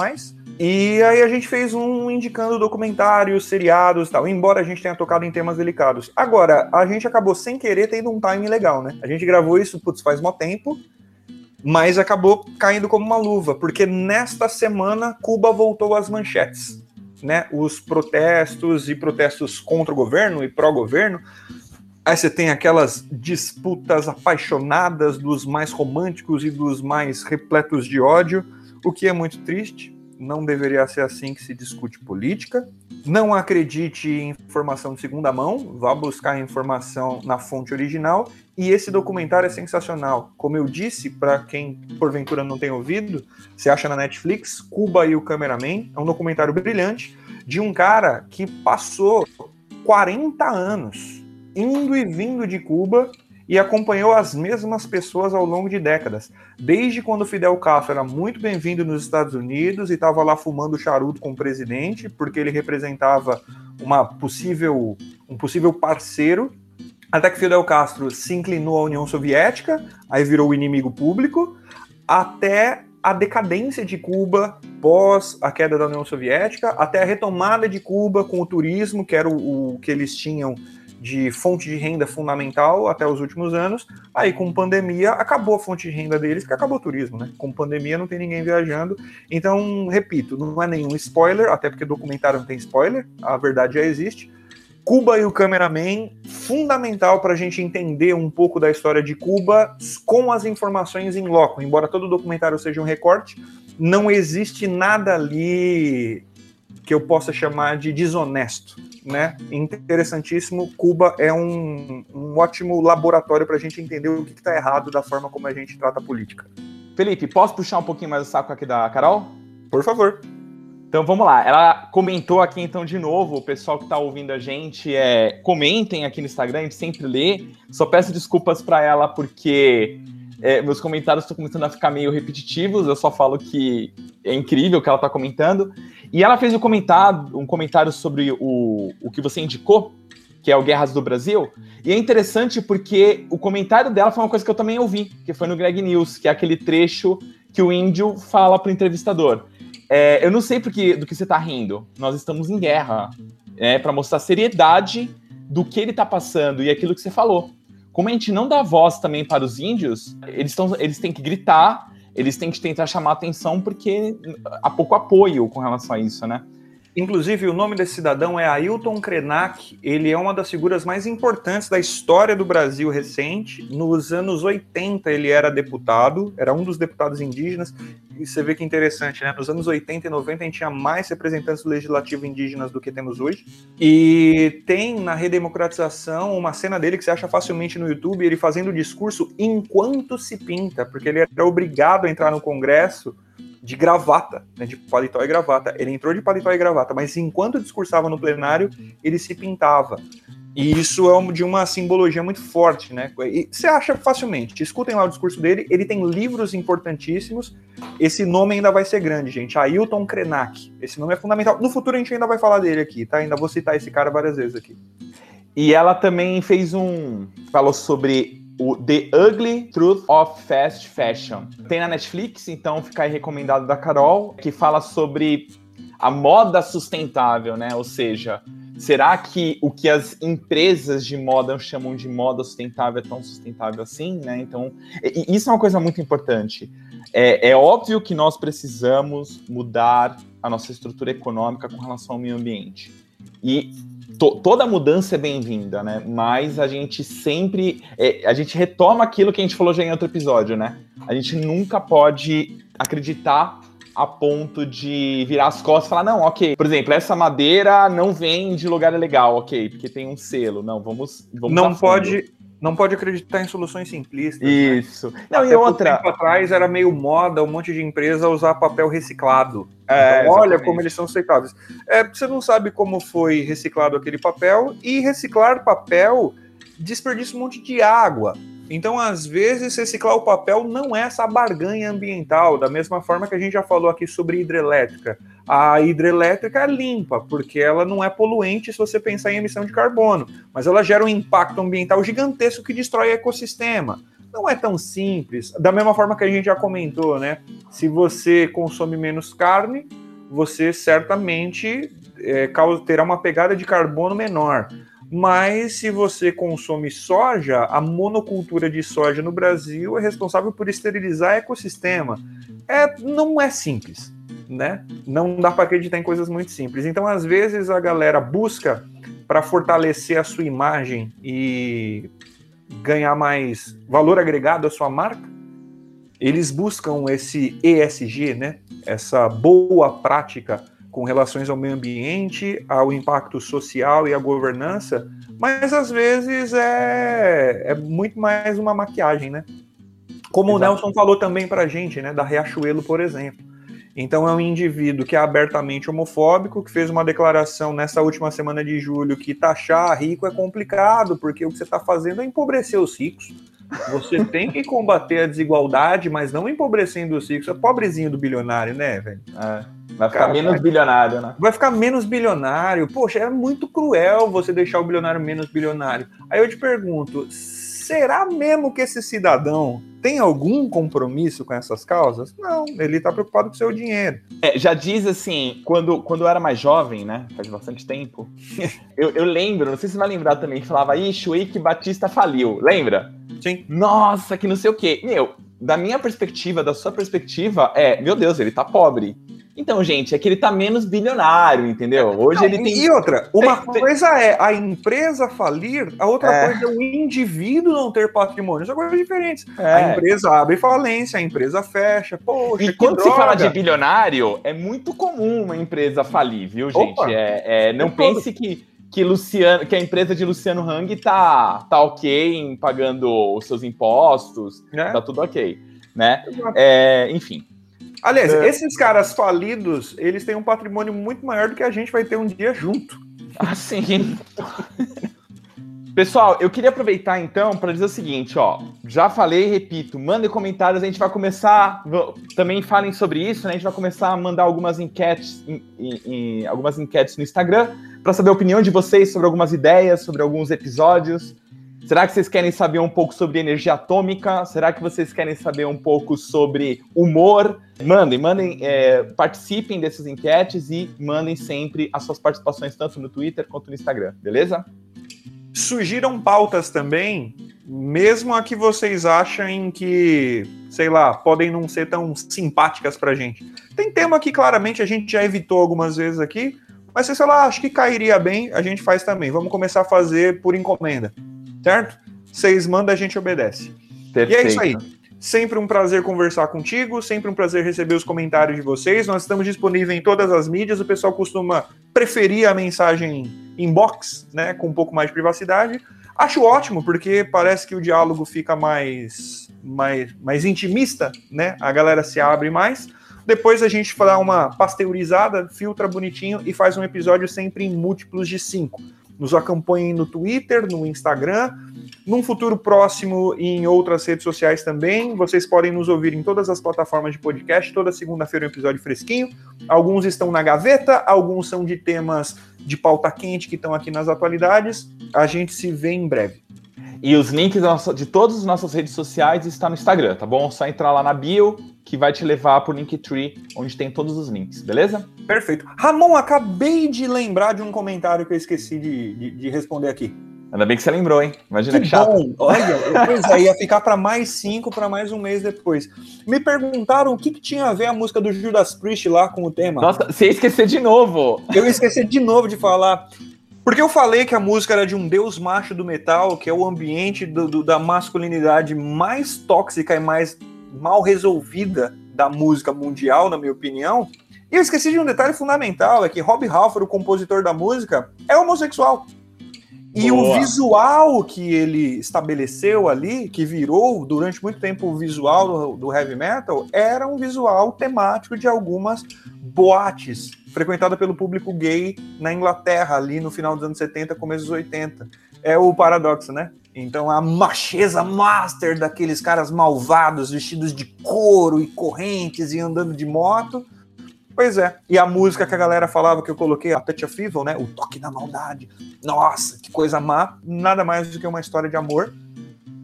E aí a gente fez um indicando documentários, seriados e tal, embora a gente tenha tocado em temas delicados. Agora, a gente acabou sem querer tendo um time legal, né? A gente gravou isso, putz, faz mó tempo, mas acabou caindo como uma luva, porque nesta semana Cuba voltou às manchetes. Né? Os protestos e protestos contra o governo e pró-governo. Aí você tem aquelas disputas apaixonadas dos mais românticos e dos mais repletos de ódio, o que é muito triste. Não deveria ser assim que se discute política. Não acredite em informação de segunda mão, vá buscar informação na fonte original e esse documentário é sensacional. Como eu disse, para quem porventura não tem ouvido, você acha na Netflix Cuba e o Cameraman. É um documentário brilhante de um cara que passou 40 anos indo e vindo de Cuba e acompanhou as mesmas pessoas ao longo de décadas. Desde quando Fidel Castro era muito bem-vindo nos Estados Unidos e estava lá fumando charuto com o presidente, porque ele representava uma possível, um possível parceiro até que Fidel Castro se inclinou à União Soviética, aí virou o inimigo público, até a decadência de Cuba pós a queda da União Soviética, até a retomada de Cuba com o turismo, que era o, o que eles tinham de fonte de renda fundamental até os últimos anos. Aí, com pandemia, acabou a fonte de renda deles, que acabou o turismo, né? Com pandemia não tem ninguém viajando. Então, repito, não é nenhum spoiler, até porque documentário não tem spoiler, a verdade já existe. Cuba e o Cameraman, fundamental para a gente entender um pouco da história de Cuba com as informações em loco. Embora todo documentário seja um recorte, não existe nada ali que eu possa chamar de desonesto, né? Interessantíssimo. Cuba é um, um ótimo laboratório para a gente entender o que está errado da forma como a gente trata a política.
Felipe, posso puxar um pouquinho mais o saco aqui da Carol?
Por favor.
Então vamos lá. Ela comentou aqui então de novo, o pessoal que está ouvindo a gente, é, comentem aqui no Instagram, a gente sempre lê. Só peço desculpas para ela porque é, meus comentários estão começando a ficar meio repetitivos. Eu só falo que é incrível o que ela está comentando. E ela fez um comentário, um comentário sobre o, o que você indicou, que é o Guerras do Brasil. E é interessante porque o comentário dela foi uma coisa que eu também ouvi, que foi no Greg News, que é aquele trecho que o índio fala para o entrevistador. É, eu não sei porque, do que você está rindo. Nós estamos em guerra. É, para mostrar a seriedade do que ele está passando e aquilo que você falou. Como a gente não dá voz também para os índios, eles, tão, eles têm que gritar, eles têm que tentar chamar atenção porque há pouco apoio com relação a isso, né?
Inclusive, o nome desse cidadão é Ailton Krenak. Ele é uma das figuras mais importantes da história do Brasil recente. Nos anos 80, ele era deputado, era um dos deputados indígenas. E você vê que interessante, né? Nos anos 80 e 90, a gente tinha mais representantes do legislativo indígenas do que temos hoje. E tem na redemocratização uma cena dele que você acha facilmente no YouTube, ele fazendo o discurso enquanto se pinta, porque ele era obrigado a entrar no Congresso de gravata, né, de paletó e gravata. Ele entrou de paletó e gravata, mas enquanto discursava no plenário, ele se pintava. E isso é de uma simbologia muito forte, né? E você acha facilmente. Escutem lá o discurso dele. Ele tem livros importantíssimos. Esse nome ainda vai ser grande, gente. Ailton Krenak. Esse nome é fundamental. No futuro a gente ainda vai falar dele aqui, tá? Ainda vou citar esse cara várias vezes aqui.
E ela também fez um. falou sobre o The Ugly Truth of Fast Fashion. Tem na Netflix, então fica aí recomendado da Carol, que fala sobre a moda sustentável, né? Ou seja, será que o que as empresas de moda chamam de moda sustentável é tão sustentável assim, né? Então, isso é uma coisa muito importante. É, é óbvio que nós precisamos mudar a nossa estrutura econômica com relação ao meio ambiente. E to, toda mudança é bem-vinda, né? Mas a gente sempre. É, a gente retoma aquilo que a gente falou já em outro episódio, né? A gente nunca pode acreditar a ponto de virar as costas e falar, não, ok, por exemplo, essa madeira não vem de lugar legal, ok, porque tem um selo. Não, vamos. vamos
não pode não pode acreditar em soluções simplistas. Né?
Isso.
Né? Não, Até e outra. Tempo atrás era meio moda um monte de empresa usar papel reciclado.
É,
então, olha como eles são aceitáveis. É, você não sabe como foi reciclado aquele papel e reciclar papel desperdiça um monte de água. Então, às vezes, reciclar o papel não é essa barganha ambiental, da mesma forma que a gente já falou aqui sobre hidrelétrica. A hidrelétrica é limpa, porque ela não é poluente se você pensar em emissão de carbono, mas ela gera um impacto ambiental gigantesco que destrói o ecossistema. Não é tão simples. Da mesma forma que a gente já comentou, né? Se você consome menos carne, você certamente é, terá uma pegada de carbono menor. Mas se você consome soja, a monocultura de soja no Brasil é responsável por esterilizar ecossistema. É, não é simples, né? Não dá para acreditar em coisas muito simples. Então, às vezes, a galera busca para fortalecer a sua imagem e ganhar mais valor agregado à sua marca. Eles buscam esse ESG, né? Essa boa prática com relações ao meio ambiente, ao impacto social e à governança, mas às vezes é, é muito mais uma maquiagem, né? Como Exato. o Nelson falou também para a gente, né, da Riachuelo, por exemplo. Então é um indivíduo que é abertamente homofóbico, que fez uma declaração nessa última semana de julho que taxar rico é complicado, porque o que você está fazendo é empobrecer os ricos. Você tem que combater a desigualdade, mas não empobrecendo os ricos. É pobrezinho do bilionário, né, velho?
É. Vai ficar Cara, menos bilionário, né?
Vai ficar menos bilionário. Poxa, é muito cruel você deixar o bilionário menos bilionário. Aí eu te pergunto, será mesmo que esse cidadão tem algum compromisso com essas causas? Não, ele está preocupado com o seu dinheiro.
É, já diz assim, quando, quando eu era mais jovem, né? Faz bastante tempo. eu, eu lembro, não sei se você vai lembrar também, que falava, ixi, o Ike Batista faliu. Lembra?
Sim.
Nossa, que não sei o quê. Meu, da minha perspectiva, da sua perspectiva, é, meu Deus, ele tá pobre. Então, gente, é que ele tá menos bilionário, entendeu? Hoje
Não,
ele tem.
E outra, uma
tem-
coisa é a empresa falir, a outra
É.
coisa é o indivíduo não ter patrimônio. São coisas diferentes.
É.
A empresa abre falência, a empresa fecha. Poxa,
E quando se fala de bilionário, é muito comum uma empresa falir, viu, gente?
Opa.
É, é, não pense que, que, Luciano, que a empresa de Luciano Hang tá, tá ok em pagando os seus impostos,
Né?
tá tudo ok, né? É, enfim,
Aliás,
É.
esses caras falidos, eles têm um patrimônio muito maior do que a gente vai ter um dia junto.
assim. Pessoal, eu queria aproveitar então para dizer o seguinte, ó. Já falei e repito, mandem comentários, a gente vai começar. Também falem sobre isso, né? A gente vai começar a mandar algumas enquetes, em- em- em- algumas enquetes no Instagram para saber a opinião de vocês sobre algumas ideias, sobre alguns episódios. Será que vocês querem saber um pouco sobre energia atômica? Será que vocês querem saber um pouco sobre humor? Mandem, mandem, é, participem dessas enquetes e mandem sempre as suas participações tanto no Twitter quanto no Instagram, beleza?
Surgiram pautas também, mesmo a que vocês achem que, sei lá, podem não ser tão simpáticas pra gente. Tem tema que claramente a gente já evitou algumas vezes aqui, mas se sei lá, acho que cairia bem, a gente faz também. Vamos começar a fazer por encomenda, certo? Vocês mandam, a gente obedece. E é isso aí. Sempre um prazer conversar contigo, sempre um prazer receber os comentários de vocês. Nós estamos disponíveis em todas as mídias. O pessoal costuma preferir a mensagem inbox, né, com um pouco mais de privacidade. Acho ótimo, porque parece que o diálogo fica mais, mais, mais intimista, né? A galera se abre mais. Depois a gente dá uma pasteurizada, filtra bonitinho e faz um episódio sempre em múltiplos de cinco. Nos acompanhem no Twitter, no Instagram, num futuro próximo e em outras redes sociais também. Vocês podem nos ouvir em todas as plataformas de podcast. Toda segunda-feira um episódio fresquinho. Alguns estão na gaveta, alguns são de temas de pauta quente que estão aqui nas atualidades. A gente se vê em breve.
E os links de todas as nossas redes sociais estão no Instagram, tá bom? Só entrar lá na bio que vai te levar pro Linktree, onde tem todos os links, beleza?
Perfeito. Ramon, acabei de lembrar de um comentário que eu esqueci de, de- de responder aqui.
Ainda bem que você lembrou, hein? Imagina que,
Que
chato.
bom. Olha, pois é, ia ficar para mais cinco, para mais um mês depois. Me perguntaram o que, que tinha a ver a música do Judas Priest lá com o tema.
Nossa, você ia esquecer de novo.
Eu esqueci de novo de falar. Porque eu falei que a música era de um deus macho do metal, que é o ambiente do- do- da masculinidade mais tóxica e mais mal resolvida da música mundial, na minha opinião. E eu esqueci de um detalhe fundamental, é que Rob Halford, o compositor da música, é homossexual. E
Boa.
o visual que ele estabeleceu ali, que virou durante muito tempo o visual do, do heavy metal, era um visual temático de algumas boates frequentada pelo público gay na Inglaterra, ali no final dos anos 70, começo dos 80. É o paradoxo, né? Então a macheza master daqueles caras malvados, vestidos de couro e correntes e andando de moto. Pois é. E a música que a galera falava que eu coloquei, a Touch of Evil, né? O toque da maldade. Nossa, que coisa má. Nada mais do que uma história de amor.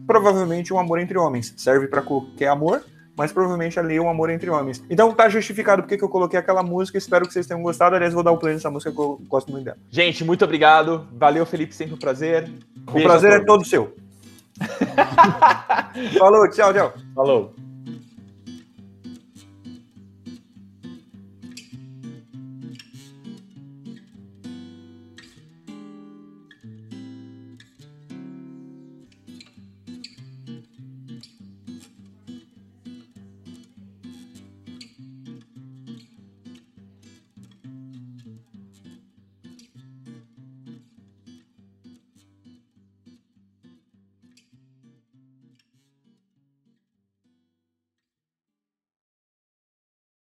Provavelmente um amor entre homens. Serve pra qualquer amor, mas provavelmente ali é um amor entre homens. Então tá justificado porque que eu coloquei aquela música. Espero que vocês tenham gostado. Aliás, vou dar o play nessa música que eu gosto muito dela.
Gente, muito obrigado. Valeu, Felipe, sempre um prazer.
O prazer é todo seu. Falou, tchau, tchau.
Falou.